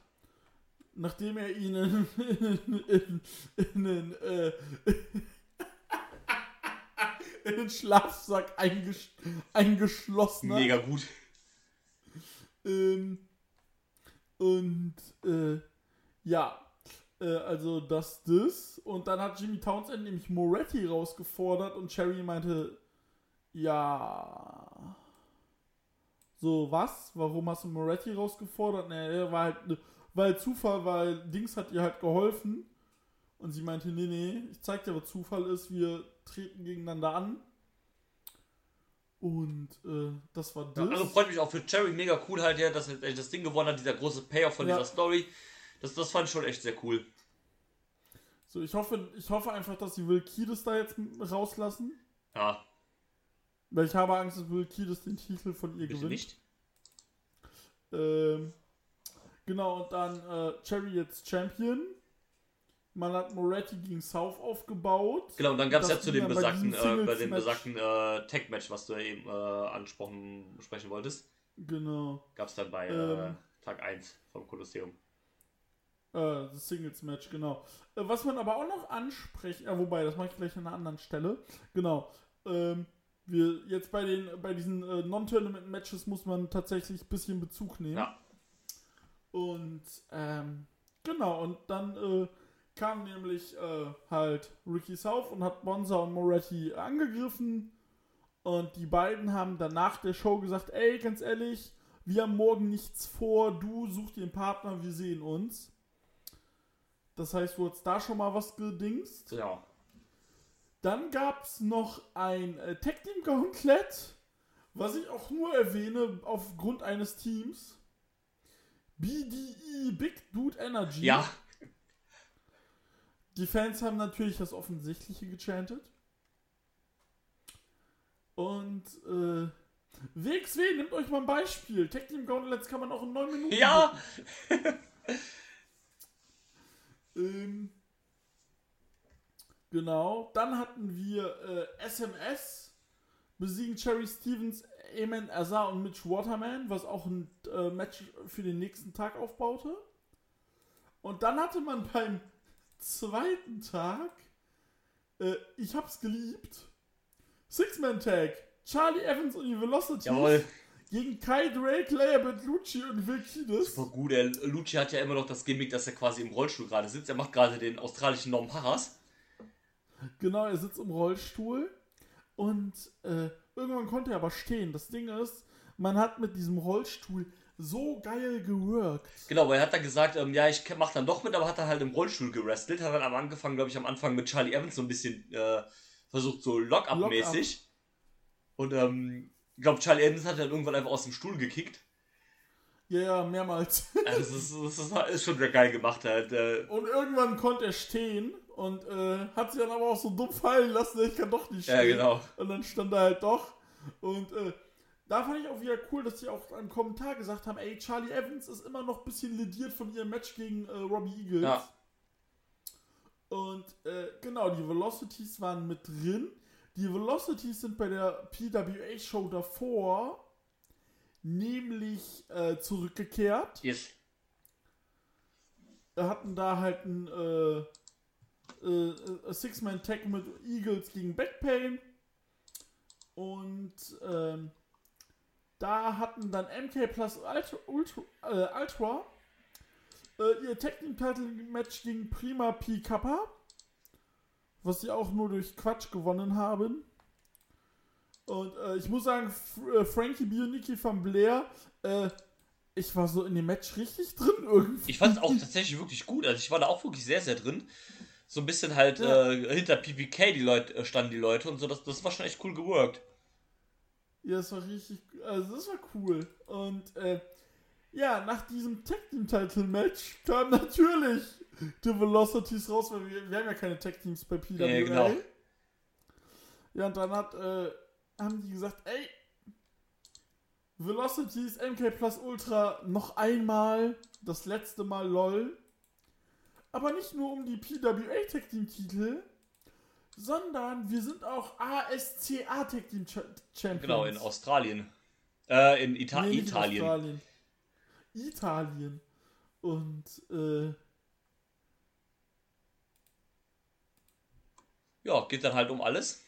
Nachdem er ihn in, in, äh, in den Schlafsack eingesch eingeschlossen hat. Mega gut. Ähm, und äh, ja, äh, also das, das. Und dann hat Jimmy Townsend nämlich Moretti rausgefordert und Cherry meinte, ja. So, was? Warum hast du Moretti rausgefordert? Ne, war halt, ne, weil Zufall, weil Dings hat ihr halt geholfen. Und sie meinte, nee, nee, ich zeig dir, was Zufall ist, wir treten gegeneinander an. Und äh, das war das. Ja, also freut mich auch für Cherry mega cool halt, ja, dass er das Ding gewonnen hat, dieser große Payoff von Ja. dieser Story. Das, das fand ich schon echt sehr cool. So, ich hoffe, ich hoffe einfach, dass sie Will Kiedis da jetzt rauslassen. Ja, Weil ich habe Angst, dass Will Kiedis den Titel von ihr bitte gewinnt. nicht. Ähm, genau, und dann äh, Cherry jetzt Champion. Man hat Moretti gegen South aufgebaut. Genau, und dann gab es ja zu dem bei besagten, äh, bei dem Singles-Match. besagten äh, Tag-Match, was du ja eben äh, ansprochen, besprechen wolltest, Genau. gab es dann bei Ähm. äh, Tag 1 vom Kolosseum. Äh, das Singles-Match, genau. Äh, was man aber auch noch ansprechen, ja, wobei, das mache ich gleich an einer anderen Stelle. Genau. Ähm, wir jetzt bei den, bei diesen äh, Non-Tournament-Matches muss man tatsächlich ein bisschen Bezug nehmen. Ja. Und ähm, genau, und dann äh, kam nämlich äh, halt Ricky South und hat Bonza und Moretti angegriffen. Und die beiden haben dann nach der Show gesagt, ey, ganz ehrlich, wir haben morgen nichts vor, du such dir einen Partner, wir sehen uns. Das heißt, du hast da schon mal was gedingst. Ja. Dann gab es noch ein äh, Tag Team Gauntlet, was ich auch nur erwähne aufgrund eines Teams. BDE Big Dude Energy. Ja, Die Fans haben natürlich das Offensichtliche gechantet. Und äh, WXW, nehmt euch mal ein Beispiel. Tag Team Gauntlets kann man auch in 9 Minuten. ja, Ähm, genau. Dann hatten wir äh, SMS besiegen Cherry Stevens, Eamon Azar und Mitch Waterman, was auch ein äh, Match für den nächsten Tag aufbaute. Und dann hatte man beim zweiten Tag, äh, ich hab's geliebt, Six-Man-Tag, Charlie Evans und die Velocity gegen Kai Drake, Leia Bertolucci und Will Kiedis. Super gut. Der Lucci hat ja immer noch das Gimmick, dass er quasi im Rollstuhl gerade sitzt. Er macht gerade den australischen Norm Harras. Genau, er sitzt im Rollstuhl und äh, irgendwann konnte er aber stehen. Das Ding ist, man hat mit diesem Rollstuhl so geil geworkt. Genau, weil er hat dann gesagt, ähm, ja, ich mach dann doch mit, aber hat dann halt im Rollstuhl gerestelt. Hat dann am angefangen, glaube ich, am Anfang mit Charlie Evans so ein bisschen äh, versucht, so Lock-up-mäßig. Und ähm, ich glaube, Charlie Evans hat dann irgendwann einfach aus dem Stuhl gekickt. Ja, ja, mehrmals. Also, das, ist, das ist, ist schon sehr geil gemacht halt. Äh, Und irgendwann konnte er stehen und äh, hat sich dann aber auch so dumm fallen lassen, ich kann doch nicht stehen. ja, genau. Und dann stand er halt doch. Und äh, da fand ich auch wieder cool, dass sie auch im Kommentar gesagt haben, ey, Charlie Evans ist immer noch ein bisschen lediert von ihrem Match gegen äh, Robbie Eagles. Ja. Und äh, genau, die Velocities waren mit drin. Die Velocities sind bei der PWA-Show davor nämlich äh, zurückgekehrt. Yes. Hatten da halt ein äh, Six-Man-Tag mit Eagles gegen Backpain. Und ähm, da hatten dann MK plus Ultra, Ultra, äh, Ultra äh, ihr Tag Team Title Match gegen Prima P Kappa. Was sie auch nur durch Quatsch gewonnen haben. Und äh, ich muss sagen, F äh, Frankie Bioniki van Blair, äh, ich war so in dem Match richtig drin irgendwie. Ich fand es auch tatsächlich wirklich gut. Also ich war da auch wirklich sehr, sehr drin. So ein bisschen halt Ja. äh, hinter PPK die Leute, äh, standen die Leute und so. Das, das war schon echt cool geworkt. Ja, das war richtig, also das war cool. Und äh, ja, nach diesem Tag Team Title Match kam natürlich die Velocities raus, weil wir, wir haben ja keine Tag Teams bei PWA. Ja, genau. Ja, und dann hat, äh, haben die gesagt, ey, Velocities MK Plus Ultra noch einmal, das letzte Mal LOL. Aber nicht nur um die PWA Tag Team Titel, sondern wir sind auch ASCA Tag Team Cha- Champions. Genau, in Australien. Äh, in Ita Nee, Italien. Australien. Italien. Und, äh, Ja, geht dann halt um alles.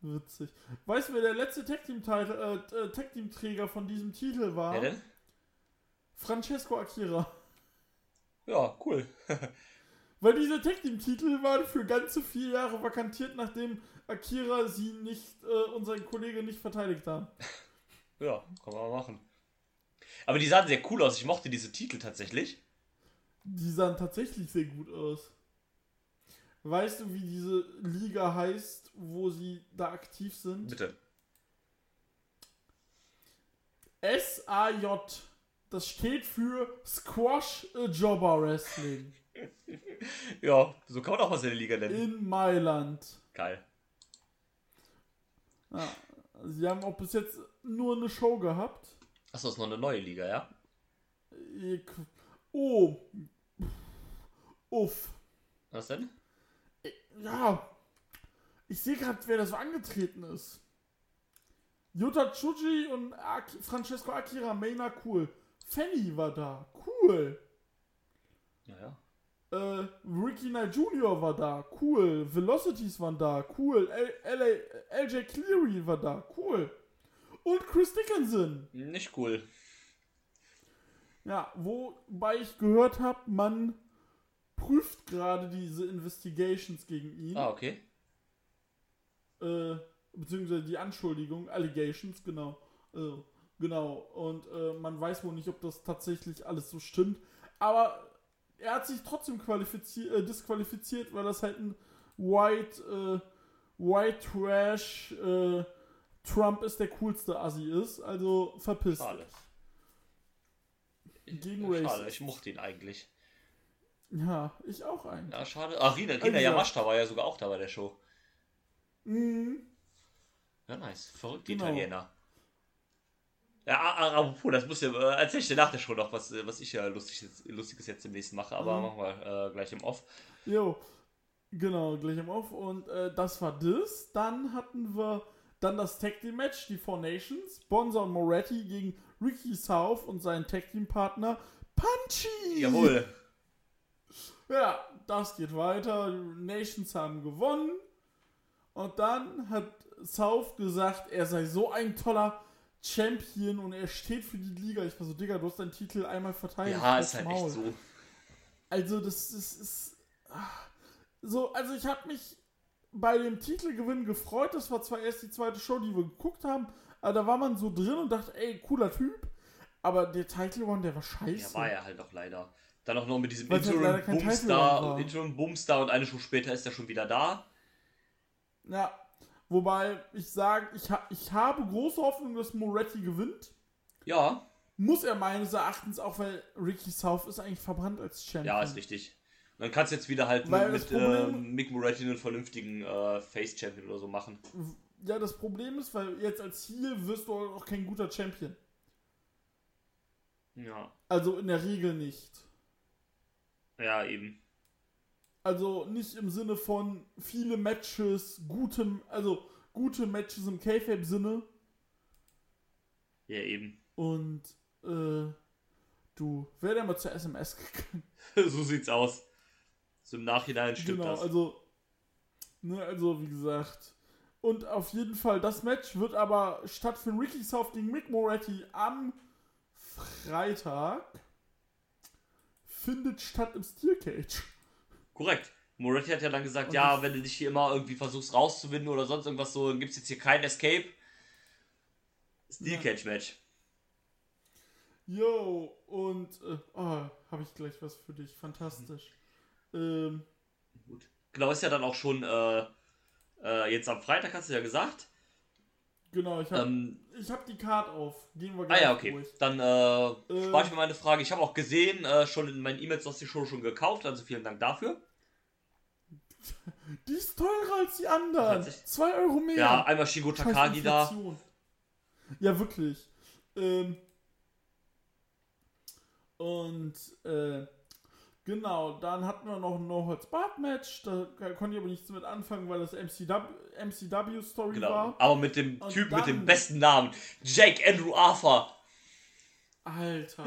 witzig. Weißt du, wer der letzte Tag Team, äh, äh, Tag Team Träger von diesem Titel war? Wer denn? Francesco Akira. Ja, cool. Weil diese Tag Team Titel waren für ganze vier Jahre vakantiert, nachdem Akira sie nicht äh, und sein Kollege nicht verteidigt haben. Ja, kann man machen. Aber die sahen sehr cool aus. Ich mochte diese Titel tatsächlich. Die sahen tatsächlich sehr gut aus. Weißt du, wie diese Liga heißt, wo sie da aktiv sind? Bitte. SAJ. Das steht für Squash Jobber Wrestling Ja, so kann man auch mal seine Liga nennen. in Mailand. Geil. Ja, sie haben auch bis jetzt nur eine Show gehabt. Achso, ist noch eine neue Liga, ja? Oh. Uff. Was denn? Ja. Ich sehe gerade, wer das so angetreten ist. Yuta Chuji und Ak Francesco Akira Maina, cool. Fanny war da, cool. Naja. Äh, Ricky Knight Jr. war da, cool. Velocities waren da, cool. LJ Cleary war da, cool. Und Chris Dickinson. Nicht cool. Ja, wobei ich gehört habe, man prüft gerade diese Investigations gegen ihn. Ah, okay. Äh, beziehungsweise die Anschuldigung, Allegations, genau. Äh, genau. Und äh, man weiß wohl nicht, ob das tatsächlich alles so stimmt. Aber er hat sich trotzdem qualifiziert, äh, disqualifiziert, weil das halt ein White, äh, White Trash, äh, Trump ist der coolste Assi ist. Also verpisst. Schade. Gegen Schade, ich mochte ihn eigentlich. Ja, ich auch eigentlich. Ja, schade. Ach, Rina, Rina Also- Yamashita war ja sogar auch da bei der Show. Mhm. Ja, nice. Verrückt, die Genau. Italiener. Ja, apropos, das muss ja, äh, erzähl ich dir nach der Show noch, was, äh, was ich ja lustiges, lustiges jetzt demnächst mache, aber Mhm. machen wir äh, gleich im Off. Jo, genau, gleich im Off. Und äh, das war das. Dann hatten wir dann das Tag Team Match, die Four Nations. Bonza und Moretti gegen Ricky South und seinen Tag Team Partner Punchy. Jawohl. Ja, das geht weiter. Die Nations haben gewonnen. Und dann hat South gesagt, er sei so ein toller Champion und er steht für die Liga. Ich war so, Digga, du hast deinen Titel einmal verteidigt. Ja, ist halt Maul. echt so. Also das, das ist so, also ich habe mich bei dem Titelgewinn gefreut. Das war zwar erst die zweite Show, die wir geguckt haben, aber da war man so drin und dachte, ey, cooler Typ. Aber der Title One, der war scheiße. Ja, war er halt auch leider. Dann auch noch mit diesem halt Interim Boomstar. Interim Boomstar und eine Show später ist er schon wieder da. Ja, wobei ich sage, ich, ha ich habe große Hoffnung, dass Moretti gewinnt. Ja, Muss er meines Erachtens auch, weil Ricky South ist eigentlich verbrannt als Champion. ja, ist richtig. Und dann kannst du jetzt wieder halt Weil mit, mit ähm, Mick Moretti einen vernünftigen äh, Face-Champion oder so machen. Ja, das Problem ist, weil jetzt als Heel wirst du auch kein guter Champion. Ja, Also in der Regel nicht. ja, eben. Also nicht im Sinne von viele Matches, gute, also gute Matches im K-Fape-Sinne. Ja, eben. Und äh, du, wäre der mal zur SMS gegangen. so sieht's aus. So im Nachhinein stimmt genau, das. also, ne, also wie gesagt. Und auf jeden Fall, das Match wird aber stattfinden. Ricky South gegen Mick Moretti am Freitag. Findet statt im Steel Cage. Korrekt. Moretti hat ja dann gesagt, Und ja, wenn du dich hier immer irgendwie versuchst rauszuwinden oder sonst irgendwas so, dann gibt's jetzt hier kein Escape. Steel Ja. Cage Match. Yo, und äh, oh, habe ich gleich was für dich. Fantastisch. Ähm, Gut. Genau, ist ja dann auch schon äh, äh, jetzt am Freitag, hast du ja gesagt. genau, ich habe Ähm, ich hab die Card auf. Gehen wir ah gleich ja, okay. durch. Dann äh, Ähm. spare ich mir meine Frage. Ich habe auch gesehen, äh, schon in meinen E-Mails, du hast die Show schon gekauft, also vielen Dank dafür. Die ist teurer als die anderen. Tatsächlich. 2 Euro mehr. Ja, einmal Shingo Scheiß Takagi da. Ja, wirklich. Ähm, und äh, Genau, dann hatten wir noch ein No-Holds-Barred-Match. Da konnte ich aber nichts mit anfangen, weil das MCW-Story Genau. war. Aber mit dem Typ mit dem besten Namen. Jake Andrew Arthur. Alter.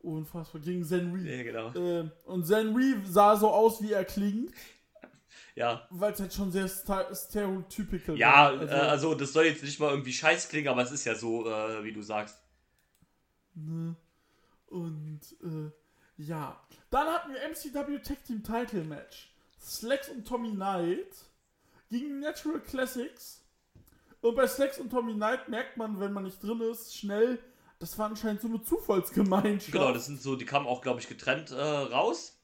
Unfassbar. Gegen Zen Reeve. Ja, genau. Ähm, und Zen Reeve sah so aus, wie er klingt, Ja. weil es halt schon sehr stereotypical Ja, war. also, äh, also das soll jetzt nicht mal irgendwie scheiß klingen, aber es ist ja so, äh, wie du sagst. Ne? Und äh, ja. Dann hatten wir MCW Tag Team Title Match. Slacks und Tommy Knight gegen Natural Classics. Und bei Slacks und Tommy Knight merkt man, wenn man nicht drin ist, schnell, das war anscheinend so eine Zufallsgemeinschaft. Genau, das sind so, die kamen auch, glaube ich, getrennt äh, raus.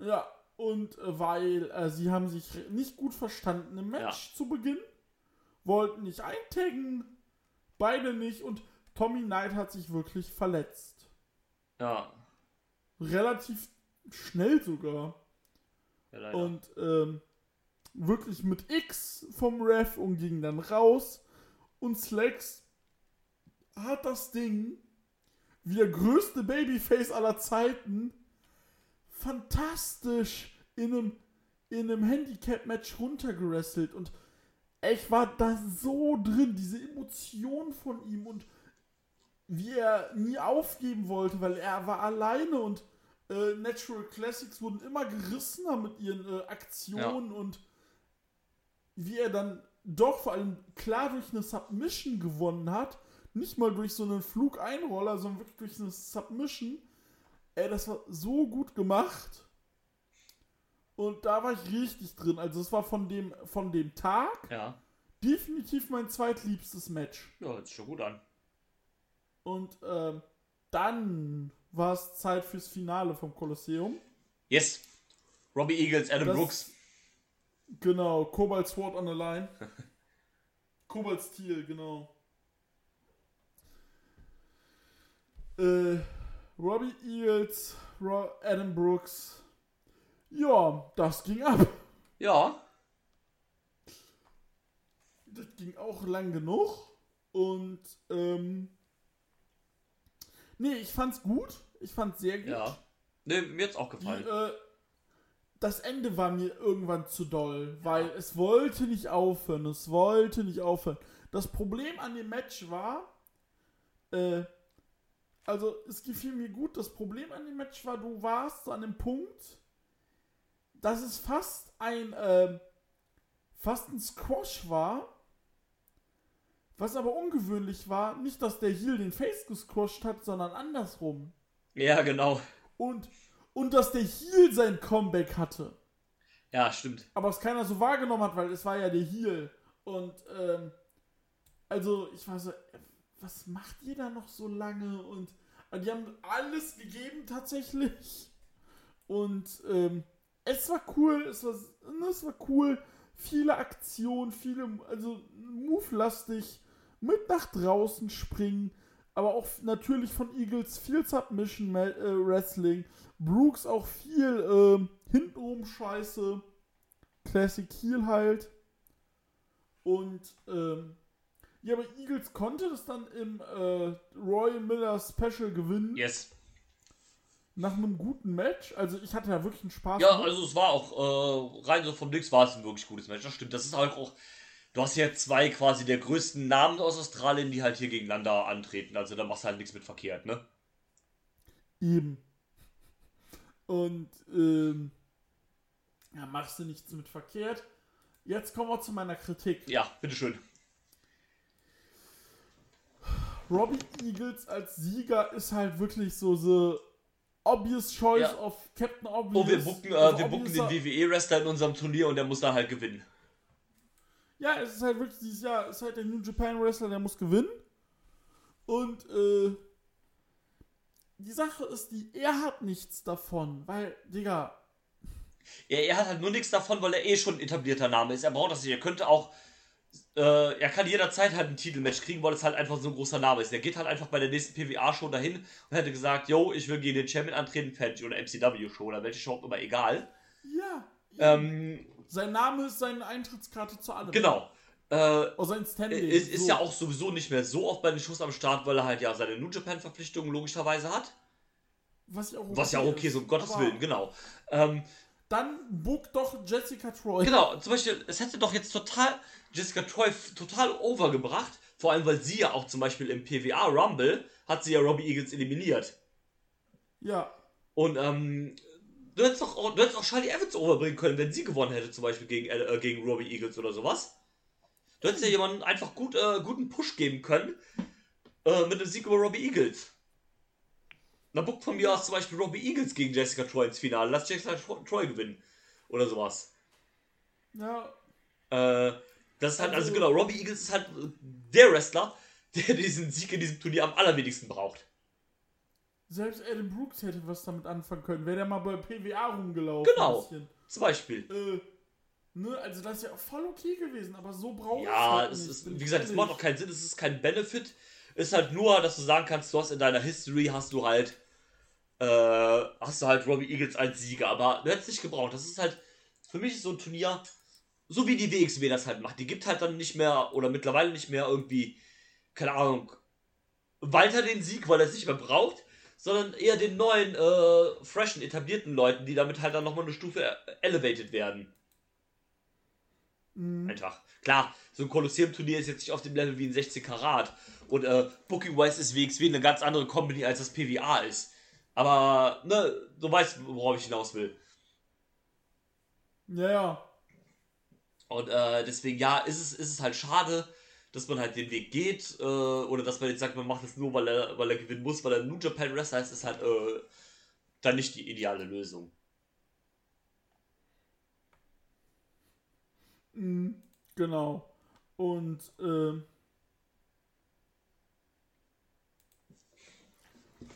Ja, und äh, weil äh, sie haben sich nicht gut verstanden im Match zu Beginn, wollten nicht eintaggen, beide nicht und Tommy Knight hat sich wirklich verletzt. Ja. Relativ schnell sogar. ja. Und ähm, wirklich mit X vom Ref und ging dann raus. Und Slacks hat das Ding, wie der größte Babyface aller Zeiten, fantastisch in einem, in einem Handicap-Match runtergerasselt. Und ich war da so drin, diese Emotion von ihm und wie er nie aufgeben wollte, weil er war alleine und äh, Natural Classics wurden immer gerissener mit ihren äh, Aktionen und wie er dann doch vor allem klar durch eine Submission gewonnen hat, nicht mal durch so einen Flugeinroller, sondern wirklich durch eine Submission. Ey, das war so gut gemacht. Und da war ich richtig drin. Also es war von dem, von dem Tag ja. definitiv mein zweitliebstes Match. Ja, hört sich schon gut an. Und ähm, dann war es Zeit fürs Finale vom Kolosseum. Yes. Robbie Eagles, Adam Das- Brooks. Genau, Cobalt Sword on the Line. Cobalt Steel, genau. Äh, Robbie Ro Adam Brooks. Ja, das ging ab. Ja. Das ging auch lang genug. Und, ähm. Nee, ich fand's gut. Ich fand's sehr gut. Ja. Ne, mir hat's auch Die, gefallen. äh, das Ende war mir irgendwann zu doll, weil es wollte nicht aufhören. Es wollte nicht aufhören. Das Problem an dem Match war, äh, also es gefiel mir gut. Das Problem an dem Match war, du warst so an dem Punkt, dass es fast ein, äh, fast ein Squash war. Was aber ungewöhnlich war, nicht, dass der Heel den Face gesquasht hat, sondern andersrum. Ja, genau. Und, und dass der Heel sein Comeback hatte. Ja, stimmt. Aber es keiner so wahrgenommen hat, weil es war ja der Heel. Und, ähm, also ich war so, was macht ihr da noch so lange? Und äh, die haben alles gegeben tatsächlich. Und, ähm, es war cool, es war, es war cool. Viele Aktionen, viele, also move-lastig, mit nach draußen springen. Aber auch natürlich von Eagles viel Submission äh, Wrestling. Brooks auch viel ähm, hintenrum Scheiße. Classic Heel halt. Und ähm, ja, aber Eagles konnte das dann im äh, Roy Miller Special gewinnen. Yes. Nach einem guten Match. Also ich hatte da wirklich einen Spaß. Ja, also es war auch, äh, rein so vom Nix war es ein wirklich gutes Match. Das stimmt. Das ist halt auch. Du hast ja zwei quasi der größten Namen aus Australien, die halt hier gegeneinander antreten. Also da machst du halt nichts mit verkehrt, ne? Eben. Und ähm, ja, machst du nichts mit verkehrt. Jetzt kommen wir zu meiner Kritik. Ja, bitteschön. Robbie Eagles als Sieger ist halt wirklich so the obvious choice Ja. of Captain Obvious. Oh, wir bucken, äh, Also wir bucken den WWE-Wrestler in unserem Turnier und der muss da halt gewinnen. Ja, es ist halt wirklich dieses Jahr, es ist halt der New Japan Wrestler, der muss gewinnen. Und äh, die Sache ist die, er hat nichts davon, weil, Digga, Er, er hat halt nur nichts davon, weil er eh schon ein etablierter Name ist. Er braucht das nicht. Er könnte auch. Äh, er kann jederzeit halt ein Titelmatch kriegen, weil es halt einfach so ein großer Name ist. Der geht halt einfach bei der nächsten PWA-Show dahin und hätte gesagt: Yo, ich will gegen den Champion antreten, Patch oder MCW-Show oder welche Show auch immer, egal. ja. Ähm, Sein Name ist seine Eintrittskarte zu allem. genau. Äh, Oh, sein Standing. ist, ist so. ja auch sowieso nicht mehr so oft bei den Shows am Start, weil er halt ja seine New Japan-Verpflichtungen logischerweise hat. Was, ja auch okay Was ja auch okay ist, um Gottes Aber Willen, genau. Ähm, Dann book doch Jessica Troy. genau, zum Beispiel, es hätte doch jetzt total Jessica Troy total overgebracht, vor allem weil sie ja auch zum Beispiel im PWA Rumble hat sie ja Robbie Eagles eliminiert. Ja. Und ähm, du hättest doch auch, du hättest auch Charlie Evans overbringen können, wenn sie gewonnen hätte, zum Beispiel gegen, äh, gegen Robbie Eagles oder sowas. Du hättest ja jemanden einfach gut, äh, guten Push geben können äh, mit dem Sieg über Robbie Eagles. Na, buckt von mir aus zum Beispiel Robbie Eagles gegen Jessica Troy ins Finale. Lass Jessica Tro- Troy gewinnen. Oder sowas. Ja. Äh, das ist halt, also, Also- genau, Robbie Eagles ist halt der Wrestler, der diesen Sieg in diesem Turnier am allerwenigsten braucht. Selbst Adam Brooks hätte was damit anfangen können. Wäre der mal bei PWA rumgelaufen. Genau. Zum Beispiel. Äh, ne, also das ist ja auch voll okay gewesen, aber so braucht Ja, halt es nicht, ist, bin wie gesagt, es macht auch keinen Sinn, es ist kein Benefit. Ist halt nur, dass du sagen kannst, du hast in deiner History, hast du halt, äh, hast du halt Robbie Eagles als Sieger, aber du hättest nicht gebraucht. Das ist halt, für mich ist so ein Turnier, so wie die WXW das halt macht. Die gibt halt dann nicht mehr, oder mittlerweile nicht mehr irgendwie, keine Ahnung, weiter den Sieg, weil er es nicht mehr braucht, sondern eher den neuen, äh, freshen, etablierten Leuten, die damit halt dann nochmal eine Stufe äh, elevated werden. Mhm. Einfach. Klar, so ein Kolosseum-Turnier ist jetzt nicht auf dem Level wie ein 16 Karat. Und äh, Booking-wise ist WXW eine ganz andere Company, als das PWA ist. Aber, ne, du weißt, worauf ich hinaus will. Ja, ja. Und äh, deswegen, ja, ist es, ist es halt schade, dass man halt den Weg geht. Äh, oder dass man jetzt sagt, man macht es nur, weil er, weil er gewinnen muss, weil er New Japan Wrestler ist, ist halt äh, dann nicht die ideale Lösung. Mhm. Genau. Und ähm,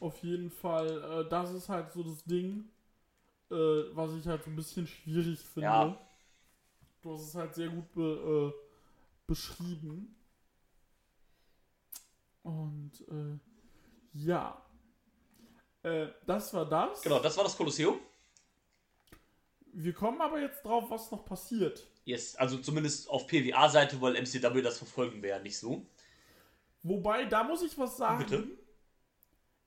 auf jeden Fall, äh, das ist halt so das Ding, äh, was ich halt so ein bisschen schwierig finde. Ja. Du hast es halt sehr gut be, äh, beschrieben. Und äh, ja. Äh, das war das. Genau, das war das Kolosseum. Wir kommen aber jetzt drauf, was noch passiert. Yes, also zumindest auf PWA-Seite, weil MCW das verfolgen wir ja nicht so. Wobei, da muss ich was sagen. Bitte?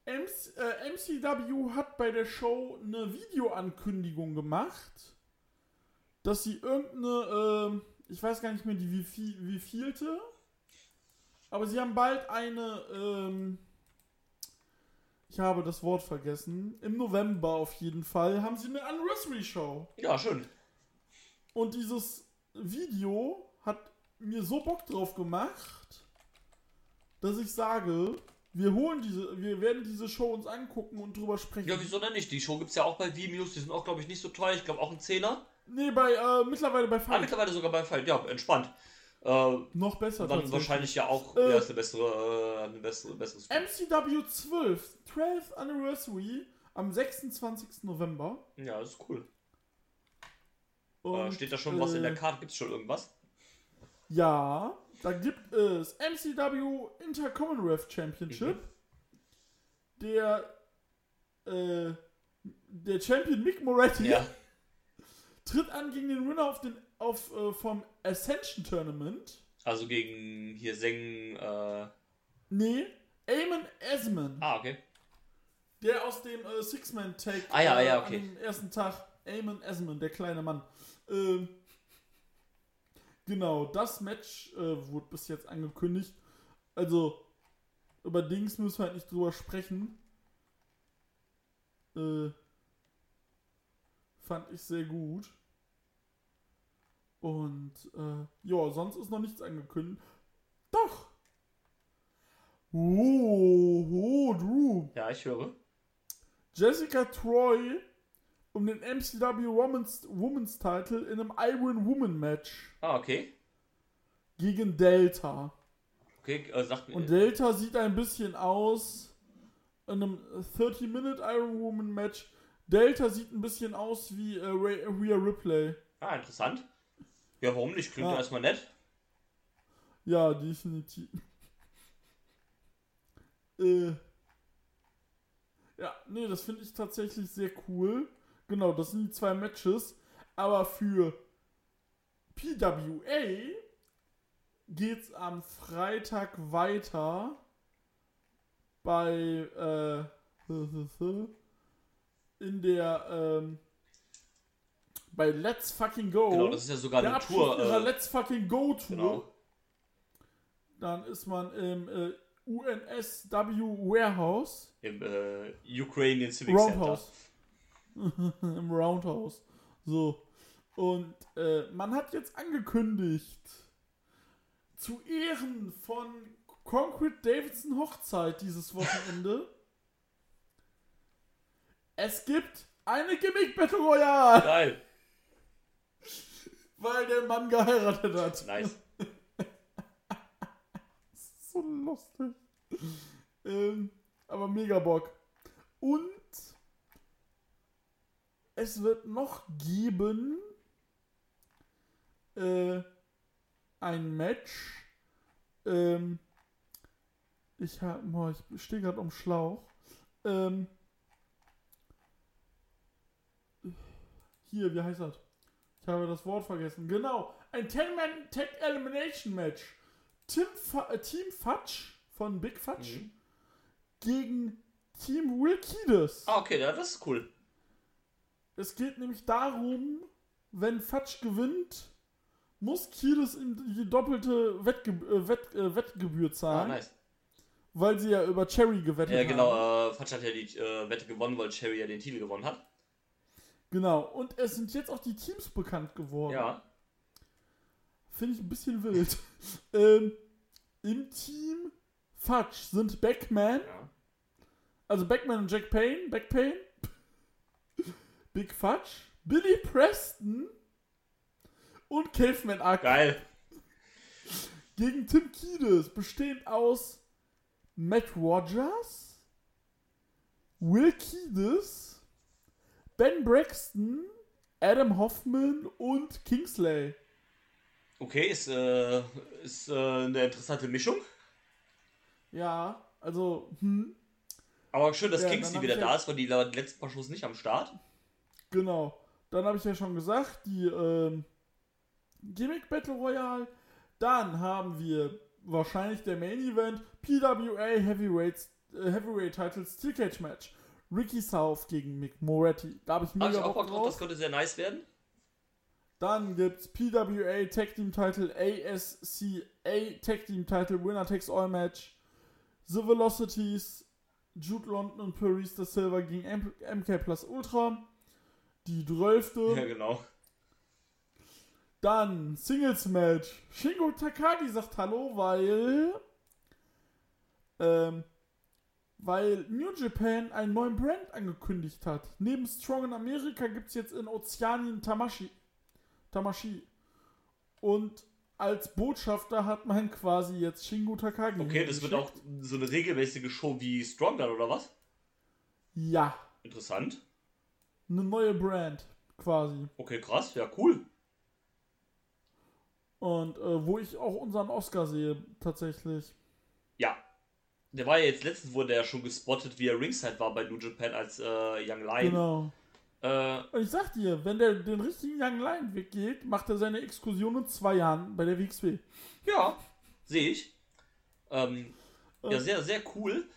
MC, äh, MCW hat bei der Show eine Videoankündigung gemacht, dass sie irgendeine, ähm, ich weiß gar nicht mehr die wie vielte, aber sie haben bald eine, ähm, ich habe das Wort vergessen, im November auf jeden Fall, haben sie eine Anniversary Show. Ja, schön. Und dieses Video hat mir so Bock drauf gemacht, dass ich sage, wir holen diese, wir werden diese Show uns angucken und drüber sprechen. Ja, wieso denn nicht? Die Show gibt es ja auch bei Vimeo, die sind auch, glaube ich, nicht so teuer. Ich glaube auch ein Zehner. Nee, bei, äh, mittlerweile bei Ah, Fight. mittlerweile sogar bei Fight. Ja, entspannt. Äh, Noch besser dann wahrscheinlich ja auch Äh, ja, ist eine bessere, äh, eine bessere, besseres. MCW 12, 12th Anniversary am 26. November. Ja, das ist cool. Äh, Und, steht da schon was in äh, der Karte? Gibt es schon irgendwas? Ja, da gibt es MCW Intercommonwealth Championship. Mhm. Der, äh, der Champion Mick Moretti Ja. tritt an gegen den Winner auf den, auf, äh, vom Ascension Tournament. Also gegen hier Seng. Äh, Nee, Eamon Esman, ah, okay. der aus dem äh, Six-Man-Tag Ah, ja, äh, ja, okay. dem ersten Tag. Eamon Esman, der kleine Mann. Ähm, genau, das Match äh, wurde bis jetzt angekündigt. Also, über Dings müssen wir halt nicht drüber sprechen. Äh, fand ich sehr gut. Und, äh, ja, sonst ist noch nichts angekündigt. Doch! Oh, oh, Drew. Ja, ich höre. Jessica Troy um den MCW Women's, Women's Title in einem Iron Woman Match Ah, okay. gegen Delta. Okay, äh, sagt mir. Und Delta sieht ein bisschen aus in einem 30-Minute Iron Woman Match. Delta sieht ein bisschen aus wie äh, Rhea Rhea Ripley. ah, interessant. Ja, warum nicht? Klingt ja erstmal nett. Ja, definitiv. äh. Ja, nee, das finde ich tatsächlich sehr cool. Genau, das sind die zwei Matches. Aber für PWA geht's am Freitag weiter bei äh, in der, ähm, bei Let's Fucking Go. Genau, das ist ja sogar eine Tour. Äh, Let's Fucking Go Tour. genau. Dann ist man im äh, UNSW Warehouse. Im äh, Ukrainian Civic Center. Im Roundhouse. So. Und äh, man hat jetzt angekündigt, zu Ehren von Concrete Davidson Hochzeit dieses Wochenende, es gibt eine Gimmick Battle Royale, Geil. weil der Mann geheiratet hat. Nice. so lustig. ähm, aber mega Bock. Und es wird noch geben äh, ein Match. Ähm, ich ich stehe gerade um Schlauch. Ähm, hier, wie heißt das? Ich habe das Wort vergessen. Genau, ein 10-Man Tag Elimination Match. Tim Fa äh, Team Fudge von Big Fudge Mhm. gegen Team Will Kiedis. Ah, okay, ja, das ist cool. Es geht nämlich darum, wenn Fudge gewinnt, muss Kiedis ihm die doppelte Wettge äh, Wett äh, Wettgebühr Ah, zahlen, nice. weil sie ja über Cherry gewettet Ja, haben. genau. Äh, Fatsch hat ja die äh, Wette gewonnen, weil Cherry ja den Titel gewonnen hat. Genau, und es sind jetzt auch die Teams bekannt geworden. Ja. Finde ich ein bisschen wild. ähm, Im Team Fudge sind Backman, ja. also Backman und Jack Payne, Back Payne, Big Fudge, Billy Preston und Caveman Ark Geil. gegen Tim Kiedis, bestehend aus Matt Rogers, Will Kiedis, Ben Braxton, Adam Hoffman und Kingsley. Okay, ist, äh, ist äh, eine interessante Mischung. Ja, also, hm, Aber schön, dass Ja, Kingsley wieder da ist, weil die letzten paar Shows nicht am Start. Genau. Dann habe ich ja schon gesagt, die ähm, Gimmick Battle Royale. Dann haben wir wahrscheinlich der Main Event PWA Heavyweight, äh, Heavyweight Title Steel Cage Match. Ricky South gegen Mick Moretti. Da habe ich mega ich auch Bock drauf, das könnte sehr nice werden. Dann gibt's PWA Tag Team Title, ASCA Tag Team Title, Winner Takes All Match, The Velocities, Jude London und Paris the Silver gegen MK Plus Ultra. Die zwölfte. Ja, genau. Dann Singles Match. Shingo Takagi sagt Hallo, weil. Ähm, weil New Japan einen neuen Brand angekündigt hat. Neben Strong in Amerika gibt es jetzt in Ozeanien Tamashi. Tamashi. Und als Botschafter hat man quasi jetzt Shingo Takagi. Okay, das wird auch so eine regelmäßige Show wie Strong dann, oder was? Ja, Interessant. Eine neue Brand quasi. Okay, krass. Ja, cool. Und äh, wo ich auch unseren Oscar sehe, tatsächlich. Ja. Der war ja jetzt letztens, wurde er schon gespottet, wie er Ringside war bei New Japan als äh, Young Lion. Genau. Äh, Und ich sag dir, wenn der den richtigen Young Lion Weg geht, macht er seine Exkursion in zwei Jahren bei der WXW. ja, sehe ich. Ähm, ja, Äh. sehr, sehr cool.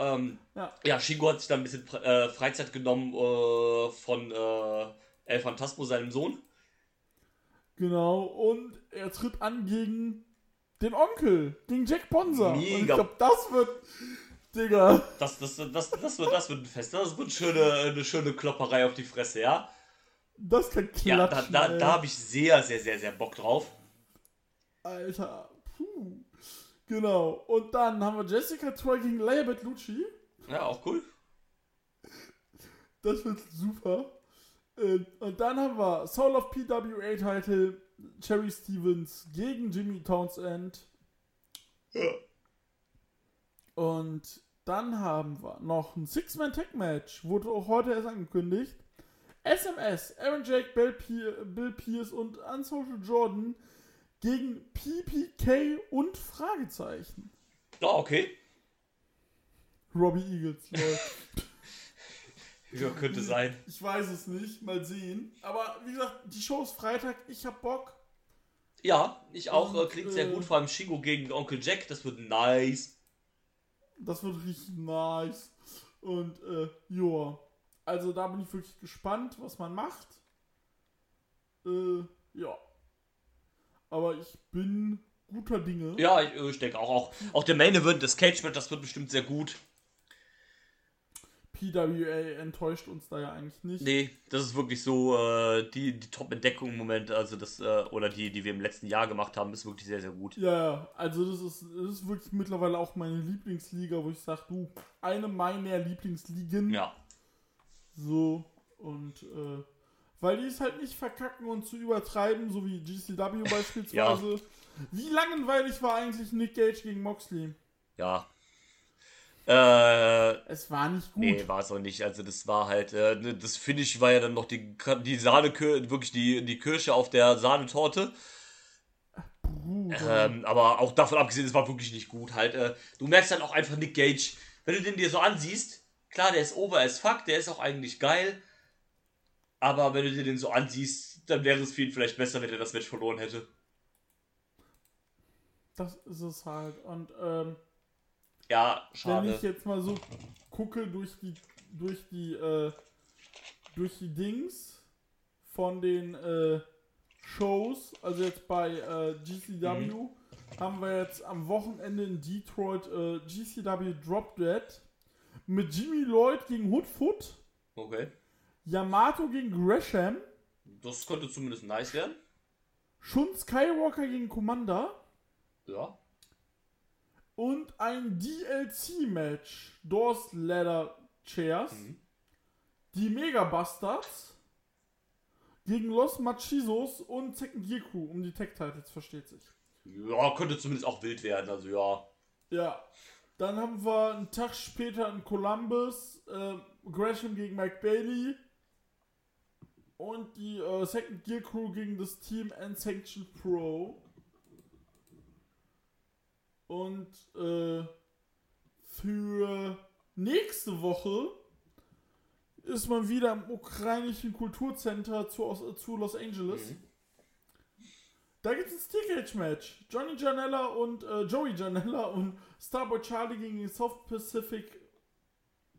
Ähm, Ja. ja, Shingo hat sich da ein bisschen äh, Freizeit genommen äh, von äh, El Phantasmo, seinem Sohn. Genau. Und er tritt an gegen den Onkel, gegen Jack Bonser. Und ich Mega. glaube, das wird. Digga. Das, das, das, das, wird, das wird ein Fest. Das wird schöne, eine schöne Klopperei auf die Fresse, ja? Das kann Ja, klatschen. da, da, ey. da habe ich sehr, sehr, sehr, sehr Bock drauf. Alter. Genau. Und dann haben wir Jessica Troy gegen Leia Lucci. Ja, auch cool. Das wird super. Äh, Und dann haben wir Soul of PWA Title Cherry Stevens gegen Jimmy Townsend. Ja. Und dann haben wir noch ein Six-Man-Tag-Match, wurde auch heute erst angekündigt. SMS, Aaron Jake, Bill, Pier, Bill Pierce und Unsocial Jordan gegen PPK und Fragezeichen. Ja, okay. Robbie Eagles. Ja, könnte sein. Ich weiß es nicht, mal sehen. Aber wie gesagt, die Show ist Freitag, ich hab Bock. Ja, ich auch. Und, äh, klingt sehr äh, gut. Vor allem Shingo gegen Onkel Jack. Das wird nice. Das wird richtig nice. Und, äh, joa. Also da bin ich wirklich gespannt, was man macht. Äh, ja. Aber ich bin guter Dinge. Ja, ich, ich denke auch, auch. Auch der Main Event, das Cage Match, das wird bestimmt sehr gut. PWA enttäuscht uns da ja eigentlich nicht. Nee, das ist wirklich so äh, die, die Top-Entdeckung im Moment, also das, äh, oder die, die wir im letzten Jahr gemacht haben, ist wirklich sehr, sehr gut. Ja, ja, also das ist, das ist wirklich mittlerweile auch meine Lieblingsliga, wo ich sage, du, eine meiner Lieblingsligen. Ja. So, und äh, weil die es halt nicht verkacken und zu übertreiben, so wie GCW beispielsweise. Wie langweilig war eigentlich Nick Gage gegen Moxley? Ja. Äh, Es war nicht gut. nee, war es auch nicht. Also das war halt, äh, ne, das Finish war ja dann noch die, die Sahne, wirklich die, die Kirsche auf der Sahnetorte. Ähm, aber auch davon abgesehen, es war wirklich nicht gut. Halt, äh, du merkst halt auch einfach Nick Gage, wenn du den dir so ansiehst, klar, der ist over as fuck, der ist auch eigentlich geil. Aber wenn du dir den so ansiehst, dann wäre es für ihn vielleicht besser, wenn er das Match verloren hätte. Das ist es halt. Und ähm, Ja, wenn schade. ich jetzt mal so gucke durch die durch die äh, durch die Dings von den äh, Shows, also jetzt bei äh, GCW, Mhm. haben wir jetzt am Wochenende in Detroit äh, GCW Drop Dead mit Jimmy Lloyd gegen Hoodfoot, Okay. Yamato gegen Gresham, Das könnte zumindest nice werden. Shun Skywalker gegen Commander Ja. und ein DLC-Match, Doors Ladder Chairs, Mhm. die Mega Bastards gegen Los Machizos und Second Gear Crew um die Tech-Titles, versteht sich. Ja, könnte zumindest auch wild werden, also ja. Ja. Dann haben wir einen Tag später in Columbus äh, Gresham gegen Mike Bailey und die äh, Second Gear Crew gegen das Team Unsanctioned Pro. Und äh, für nächste Woche ist man wieder im ukrainischen Kulturcenter zu, zu Los Angeles. Mhm. Da gibt es ein Steel Cage Match. Johnny Janella und äh, Joey Janella und Starboy Charlie gegen die South Pacific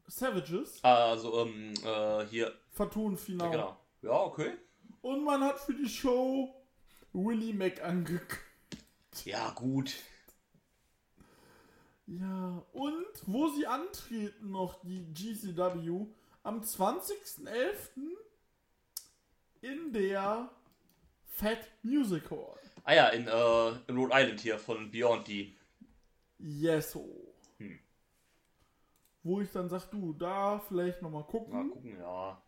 Savages. Also, ähm, äh, hier. Fatun Ja, Final. genau. Ja, okay. Und man hat für die Show Willie Mac angekündigt. Ja, gut. Ja, und wo sie antreten noch, die GCW, am 20.11. in der Fat Music Hall. Ah ja, in, äh, in Rhode Island hier von Beyond die. Yeso. Hm. Wo ich dann sag, du, da vielleicht nochmal Mal gucken. gucken, ja.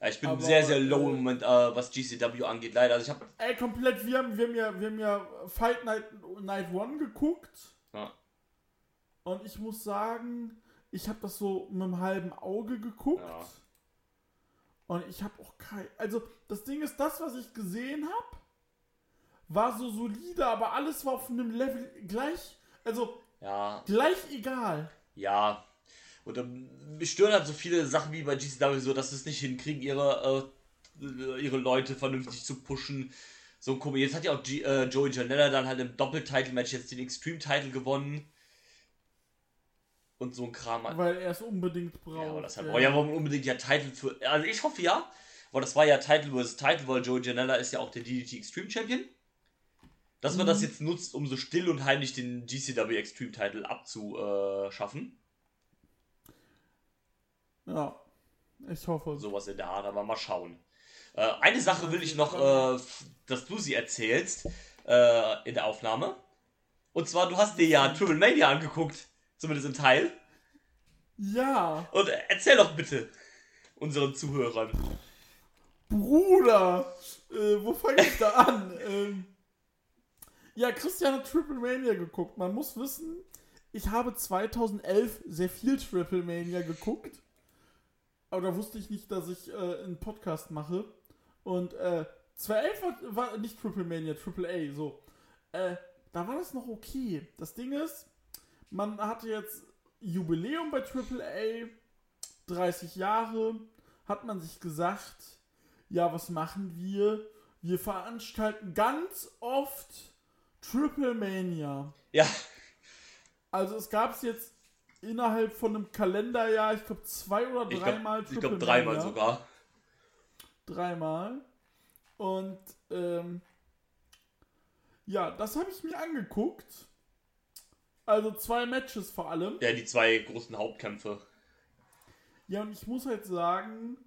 Ja, ich bin Aber, sehr, sehr low äh, im Moment, äh, was GCW angeht, leider. Also ich habe Ey, komplett, wir haben, wir haben, ja, wir haben ja Fight Night, Night One geguckt. Ja. Und ich muss sagen, ich habe das so mit einem halben Auge geguckt. Ja. Und ich habe auch kein. Also, das Ding ist, das, was ich gesehen habe, war so solide, aber alles war auf einem Level gleich. Also, Ja, gleich egal. ja. Und ähm, mich stören halt so viele Sachen wie bei GCW so, dass sie es nicht hinkriegen, ihre, äh, ihre Leute vernünftig zu pushen. So komisch. Jetzt hat ja auch G äh, Joey Janella dann halt im Doppeltitle-Match jetzt den Extreme-Title gewonnen. Und so ein Kram. Weil er es unbedingt braucht. Ja, aber das halt, oh ja, warum unbedingt ja Title für. Also ich hoffe ja, weil das war ja Title vs. Title, weil Joey Janella ist ja auch der DDT Extreme Champion. Dass man Mhm. das jetzt nutzt, um so still und heimlich den GCW Extreme Title abzuschaffen. Ja, ich hoffe. Sowas in der Art, aber mal schauen. Äh, eine Sache will ich noch, äh, dass du sie erzählst äh, in der Aufnahme. Und zwar, du hast dir ja Triple Mania angeguckt, zumindest im Teil. Ja, Und äh, erzähl doch bitte unseren Zuhörern. Bruder, äh, wo fange ich da an? ähm, ja, Christian hat Triple Mania geguckt. Man muss wissen, ich habe 2011 sehr viel Triple Mania geguckt. Aber da wusste ich nicht, dass ich äh, einen Podcast mache. Und äh, 2011 war, war nicht Triple Mania, Triple A, so. Äh, da war das noch okay. Das Ding ist, man hatte jetzt Jubiläum bei Triple A, 30 Jahre, hat man sich gesagt, ja, was machen wir? Wir veranstalten ganz oft Triple Mania. Ja, Also es gab es jetzt innerhalb von einem Kalenderjahr, ich glaube, zwei oder Ich dreimal glaube glaub, dreimal sogar. Dreimal. Und ähm, ja, das habe ich mir angeguckt. Also zwei Matches vor allem. Ja, die zwei großen Hauptkämpfe. Ja, und ich muss halt sagen,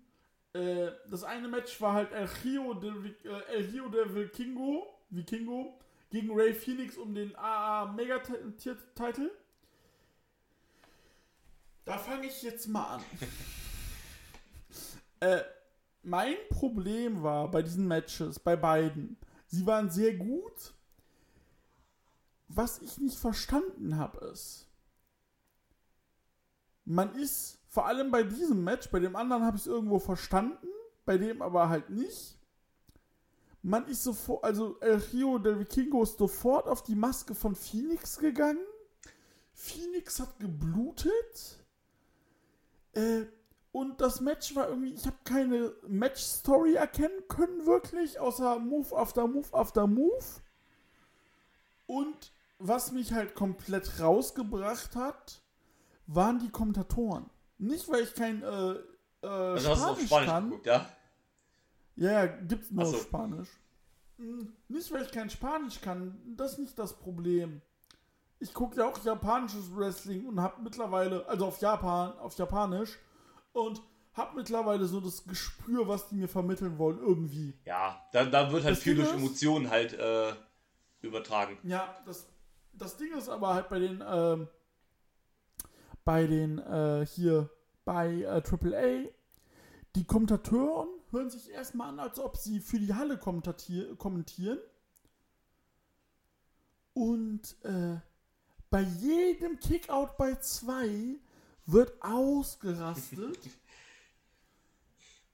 äh, das eine Match war halt El Rio de, äh, El Rio de Vikingo, Vikingo gegen Ray Phoenix um den AA Mega Titel. Da fange ich jetzt mal an. äh, mein Problem war bei diesen Matches, bei beiden, sie waren sehr gut. Was ich nicht verstanden habe, ist, man ist vor allem bei diesem Match, bei dem anderen habe ich es irgendwo verstanden, bei dem aber halt nicht. Man ist sofort, also El Rio del Vikingo ist sofort auf die Maske von Phoenix gegangen. Phoenix hat geblutet. Äh, und das Match war irgendwie, ich habe keine Match-Story erkennen können, wirklich, außer Move after Move after Move. Und was mich halt komplett rausgebracht hat, waren die Kommentatoren. Nicht, weil ich kein äh, äh, also hast du auf Spanisch Spanisch kann. geguckt, ja? Ja, gibt's nur so. Spanisch. Hm, Nicht, weil ich kein Spanisch kann, das ist nicht das Problem. Ich gucke ja auch japanisches Wrestling und habe mittlerweile, also auf Japan, auf Japanisch, und habe mittlerweile so das Gespür, was die mir vermitteln wollen, irgendwie. Ja, da, da wird halt Das viel Ding durch ist- Emotionen halt äh, übertragen. Ja, das, das Ding ist aber halt bei den, ähm, bei den, äh, hier, bei äh, AAA, die Kommentatoren hören sich erstmal an, als ob sie für die Halle kommentieren. Und äh, bei jedem Kickout bei zwei wird ausgerastet.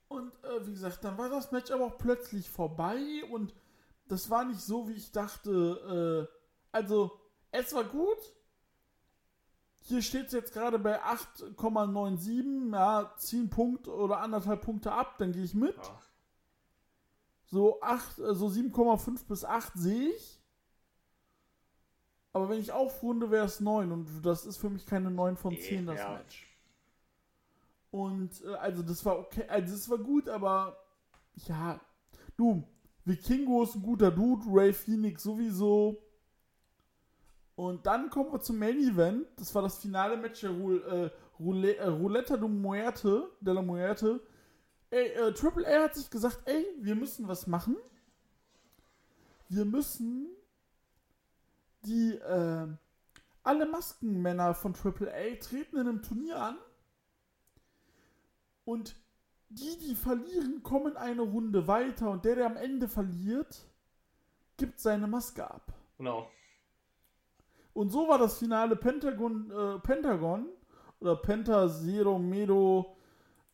und äh, wie gesagt, dann war das Match aber auch plötzlich vorbei und das war nicht so, wie ich dachte. Äh, also, es war gut. Hier steht es jetzt gerade bei 8,97. Ja, 10 Punkte oder anderthalb Punkte ab, dann gehe ich mit. Ja. So, 8, äh, so 7,5 bis 8 sehe ich. Aber wenn ich aufrunde, wäre es 9. Und das ist für mich keine 9 von Nee, 10, das ja. Match. Und äh, also das war okay, also das war gut, aber ja, du, Vikingo ist ein guter Dude, Ray Phoenix sowieso. Und dann kommen wir zum Main Event. Das war das finale Match der Roul äh, Roule äh, Roulette de Muerte, de la Muerte. Ey, äh, Triple A hat sich gesagt, ey, wir müssen was machen. Wir müssen die, äh, alle Maskenmänner von Triple A treten in einem Turnier an. Und die, die verlieren, kommen eine Runde weiter. Und der, der am Ende verliert, gibt seine Maske ab. Genau. Und so war das Finale Pentagon, äh, Pentagon oder Penta Zero Medo,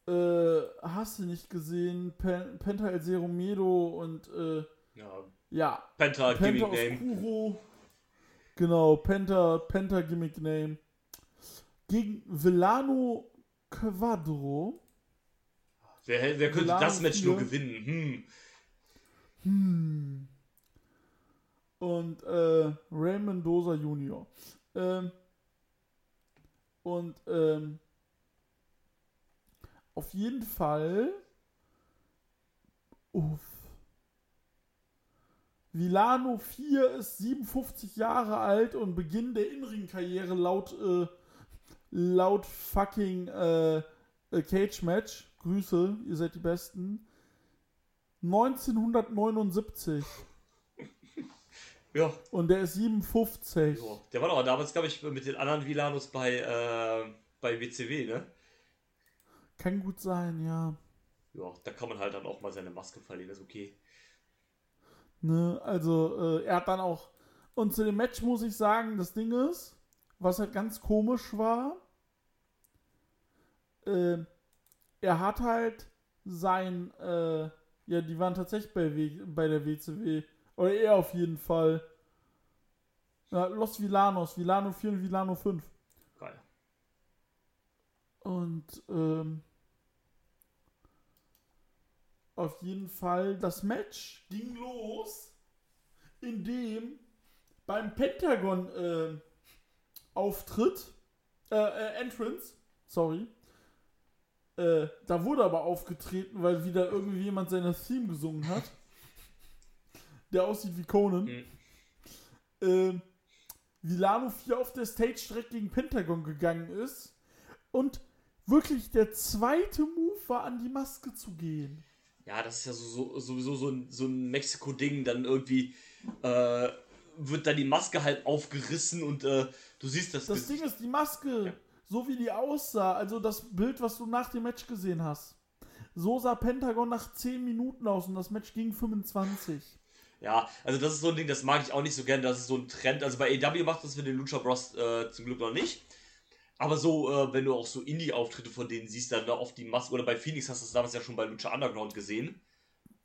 äh, hast du nicht gesehen, Pen, Penta El Zero Medo und äh, Ja. ja, Penta, Penta Gimmick Name. Genau, Penta, Penta Gimmick Name. Gegen Villano Quadro. Wer, wer könnte Lars das Match nur gewinnen? Hm. Hm. Und äh, Ray Mendoza Jr. Ähm, und ähm, auf jeden Fall. Uff. Vilano 4 ist 57 Jahre alt und Beginn der Inring-Karriere laut, äh, laut fucking äh, äh, Cage Match. Grüße, ihr seid die Besten. 1979. Ja. Und der ist 57. ja. Der war doch damals, glaube ich, mit den anderen Vilanos bei, äh, bei WCW, ne? Kann gut sein, ja. Ja, da kann man halt dann auch mal seine Maske verlieren, ist okay. Ne, also, äh, er hat dann auch. Und zu dem Match muss ich sagen, das Ding ist, was halt ganz komisch war, äh, er hat halt sein, äh, ja, die waren tatsächlich bei, w bei der WCW. Oder er auf jeden Fall. Ja, Los Villanos, Villano 4 und Villano 5. Geil. Und ähm, auf jeden Fall, das Match ging los, indem beim Pentagon äh, Auftritt, äh, äh, Entrance, sorry. Äh, da wurde aber aufgetreten, weil wieder irgendwie jemand seine Theme gesungen hat. Der aussieht wie Conan. Mhm. Äh, Vilano 4 auf der Stage direkt gegen Pentagon gegangen ist. Und wirklich der zweite Move war, an die Maske zu gehen. Ja, das ist ja so, so, sowieso so ein, so ein Mexiko-Ding. Dann irgendwie äh, wird dann die Maske halt aufgerissen und äh, du siehst das. Das Ding ist, die Maske, Ja. so wie die aussah, also das Bild, was du nach dem Match gesehen hast, so sah Pentagon nach 10 Minuten aus und das Match ging 25. Ja, also das ist so ein Ding, das mag ich auch nicht so gern. Das ist so ein Trend. Also bei AW macht das mit den Lucha Bros äh, zum Glück noch nicht. Aber so, äh, wenn du auch so Indie-Auftritte von denen siehst, dann da oft die Maske. Oder bei Phoenix hast du das damals ja schon bei Lucha Underground gesehen.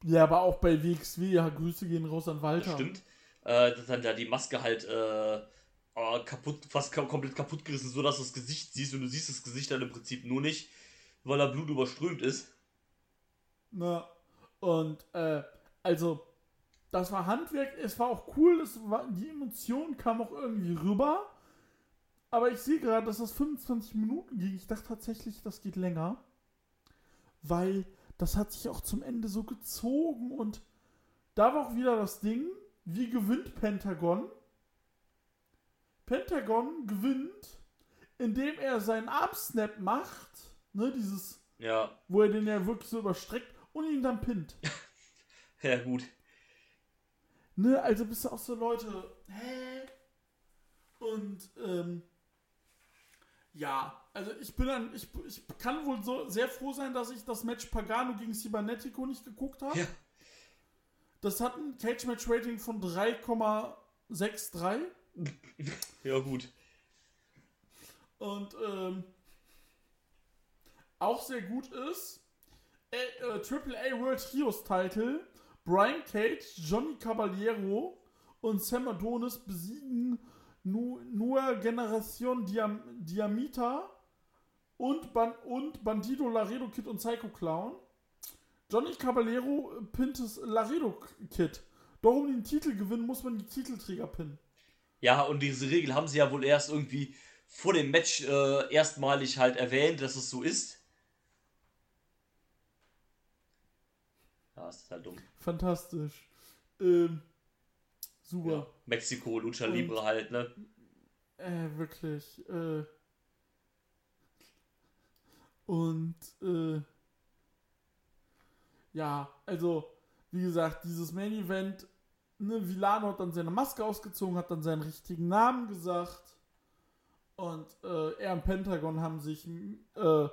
Ja, aber auch bei WXW, ja, Grüße gehen raus an Walter. Das stimmt. Äh, dass dann da die Maske halt äh, äh, kaputt, fast komplett kaputt gerissen, so dass du das Gesicht siehst und du siehst das Gesicht dann im Prinzip nur nicht, weil da Blut überströmt ist. Na, und, äh, also, das war Handwerk, es war auch cool, es war, die Emotion kam auch irgendwie rüber. Aber ich sehe gerade, dass das 25 Minuten ging. Ich dachte tatsächlich, das geht länger. Weil das hat sich auch zum Ende so gezogen und da war auch wieder das Ding, wie gewinnt Pentagon? Pentagon gewinnt, indem er seinen Armsnap macht, ne, dieses, Ja, wo er den ja wirklich so überstreckt und ihn dann pinnt. ja gut. Ne, also bist du auch so Leute, hä? Und, ähm, ja, also ich bin dann, ich, ich kann wohl so sehr froh sein, dass ich das Match Pagano gegen Cybernetico nicht geguckt habe. Ja. Das hat ein Cage-Match-Rating von 3,63 Ja gut. und, ähm, auch sehr gut ist, äh, äh, AAA World Heroes Title, Brian Cage, Johnny Caballero und Sam Adonis besiegen Nu Nua Generation Diam Diamita und, Ban und Bandido Laredo Kid und Psycho Clown. Johnny Caballero äh, pinnt das Laredo Kid. Doch um den Titel gewinnen, muss man die Titelträger pinnen. Ja, und diese Regel haben sie ja wohl erst irgendwie vor dem Match äh, erstmalig halt erwähnt, dass es so ist. Ja, das ist halt dumm. Fantastisch. Ähm, super. Ja. Mexiko, Lucha Und- Libre halt, ne? Äh, wirklich. Äh. Und, äh. Ja, also, wie gesagt, dieses Main Event, ne, Villano hat dann seine Maske ausgezogen, hat dann seinen richtigen Namen gesagt. Und äh, er und Pentagon haben sich, äh,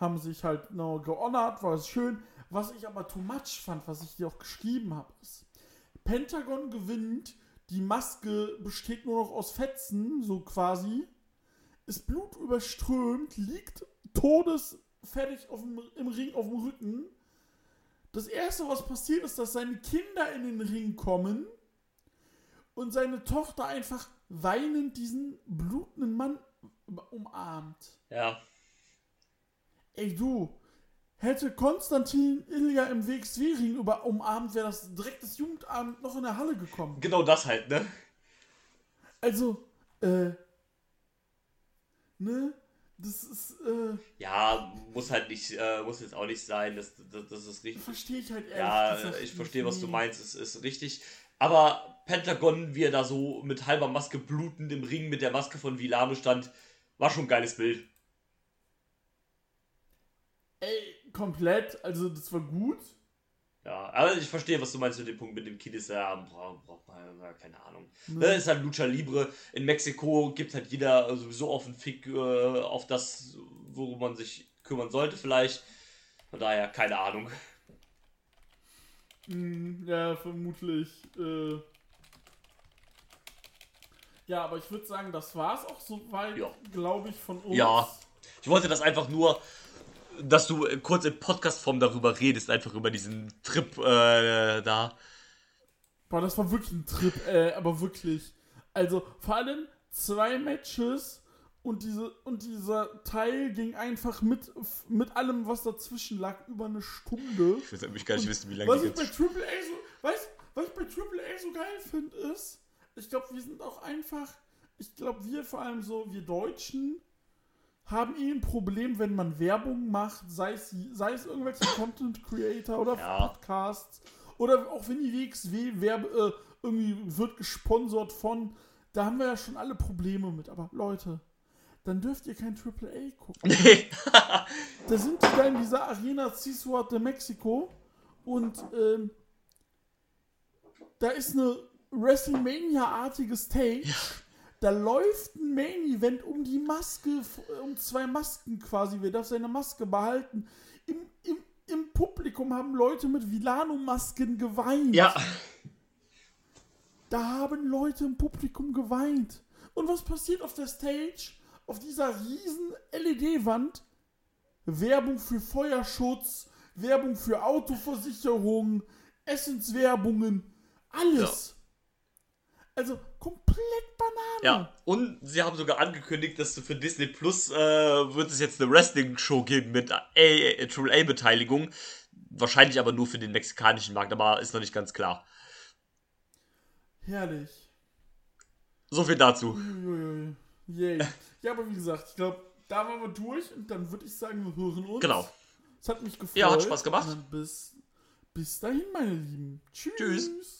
haben sich halt noch gehonored, war es schön. Was ich aber too much fand, was ich dir auch geschrieben habe, ist, Pentagon gewinnt, die Maske besteht nur noch aus Fetzen, so quasi, ist Blut überströmt, liegt todesfertig auf dem, im Ring auf dem Rücken. Das erste, was passiert, ist, dass seine Kinder in den Ring kommen und seine Tochter einfach weinend diesen blutenden Mann umarmt. Ja. Ey, du, hätte Konstantin Ilja im WXW-Ring über umarmt, wäre das direkt das Jugendamt noch in der Halle gekommen. Genau das halt, ne? Also, äh, ne, das ist, äh, Ja, muss halt nicht, äh, muss jetzt auch nicht sein, das, das, das ist richtig. verstehe ich halt ehrlich Ja, gesagt ich verstehe, was du meinst, ist, ist richtig. Aber Pentagon, wie er da so mit halber Maske blutend im Ring mit der Maske von Vilano stand, war schon ein geiles Bild. Ey, komplett, also das war gut. Ja, aber ich verstehe, was du meinst mit dem Punkt mit dem Kind, ist ja, braucht braucht man ja, keine Ahnung. Ne? Das ist halt Lucha Libre. In Mexiko gibt halt jeder sowieso auf den Fick äh, auf das, worum man sich kümmern sollte, vielleicht. Von daher, keine Ahnung. Hm, ja, vermutlich. Äh, ja, aber ich würde sagen, das war's auch soweit, Ja. glaube ich, von uns. Ja. Ich wollte das einfach nur, dass du äh, kurz in Podcastform darüber redest, einfach über diesen Trip äh, da. Boah, das war wirklich ein Trip, äh, aber wirklich. Also, vor allem zwei Matches und, diese, und dieser Teil ging einfach mit, mit allem, was dazwischen lag, über eine Stunde. Ich will mich gar nicht wissen, wie lange Was ich bei. Triple A so, weißt, was ich bei Triple A so geil finde, ist, ich glaube, wir sind auch einfach, ich glaube, wir vor allem so, wir Deutschen, haben eh ein Problem, wenn man Werbung macht, sei es, sei es irgendwelche Content Creator oder Ja. Podcasts oder auch wenn die WXW Werbe, äh, irgendwie wird gesponsert von, da haben wir ja schon alle Probleme mit. Aber Leute, dann dürft ihr kein AAA gucken. Nee. Da sind die da in dieser Arena Ciudad de Mexico und ähm, da ist eine WrestleMania-artige Stage. Da läuft ein Main-Event um die Maske, um zwei Masken quasi. Wer darf seine Maske behalten? Im, im, Im Publikum haben Leute mit Vilano-Masken geweint. ja. Da haben Leute im Publikum geweint. Und was passiert auf der Stage? Auf dieser riesen LED-Wand? Werbung für Feuerschutz, Werbung für Autoversicherung, Essenswerbungen, alles. Also komplett Banane. Ja, und sie haben sogar angekündigt, dass für Disney Plus äh, wird es jetzt eine Wrestling-Show geben mit AAA-Beteiligung. Wahrscheinlich aber nur für den mexikanischen Markt, aber ist noch nicht ganz klar. Herrlich. So viel dazu. Uiuiui. Yay. Ja, aber wie gesagt, ich glaube, da waren wir durch und dann würde ich sagen, wir hören uns. Genau. Es hat mich gefreut. Ja, hat Spaß gemacht. Bis, bis dahin, meine Lieben. Tschüss. Tschüss.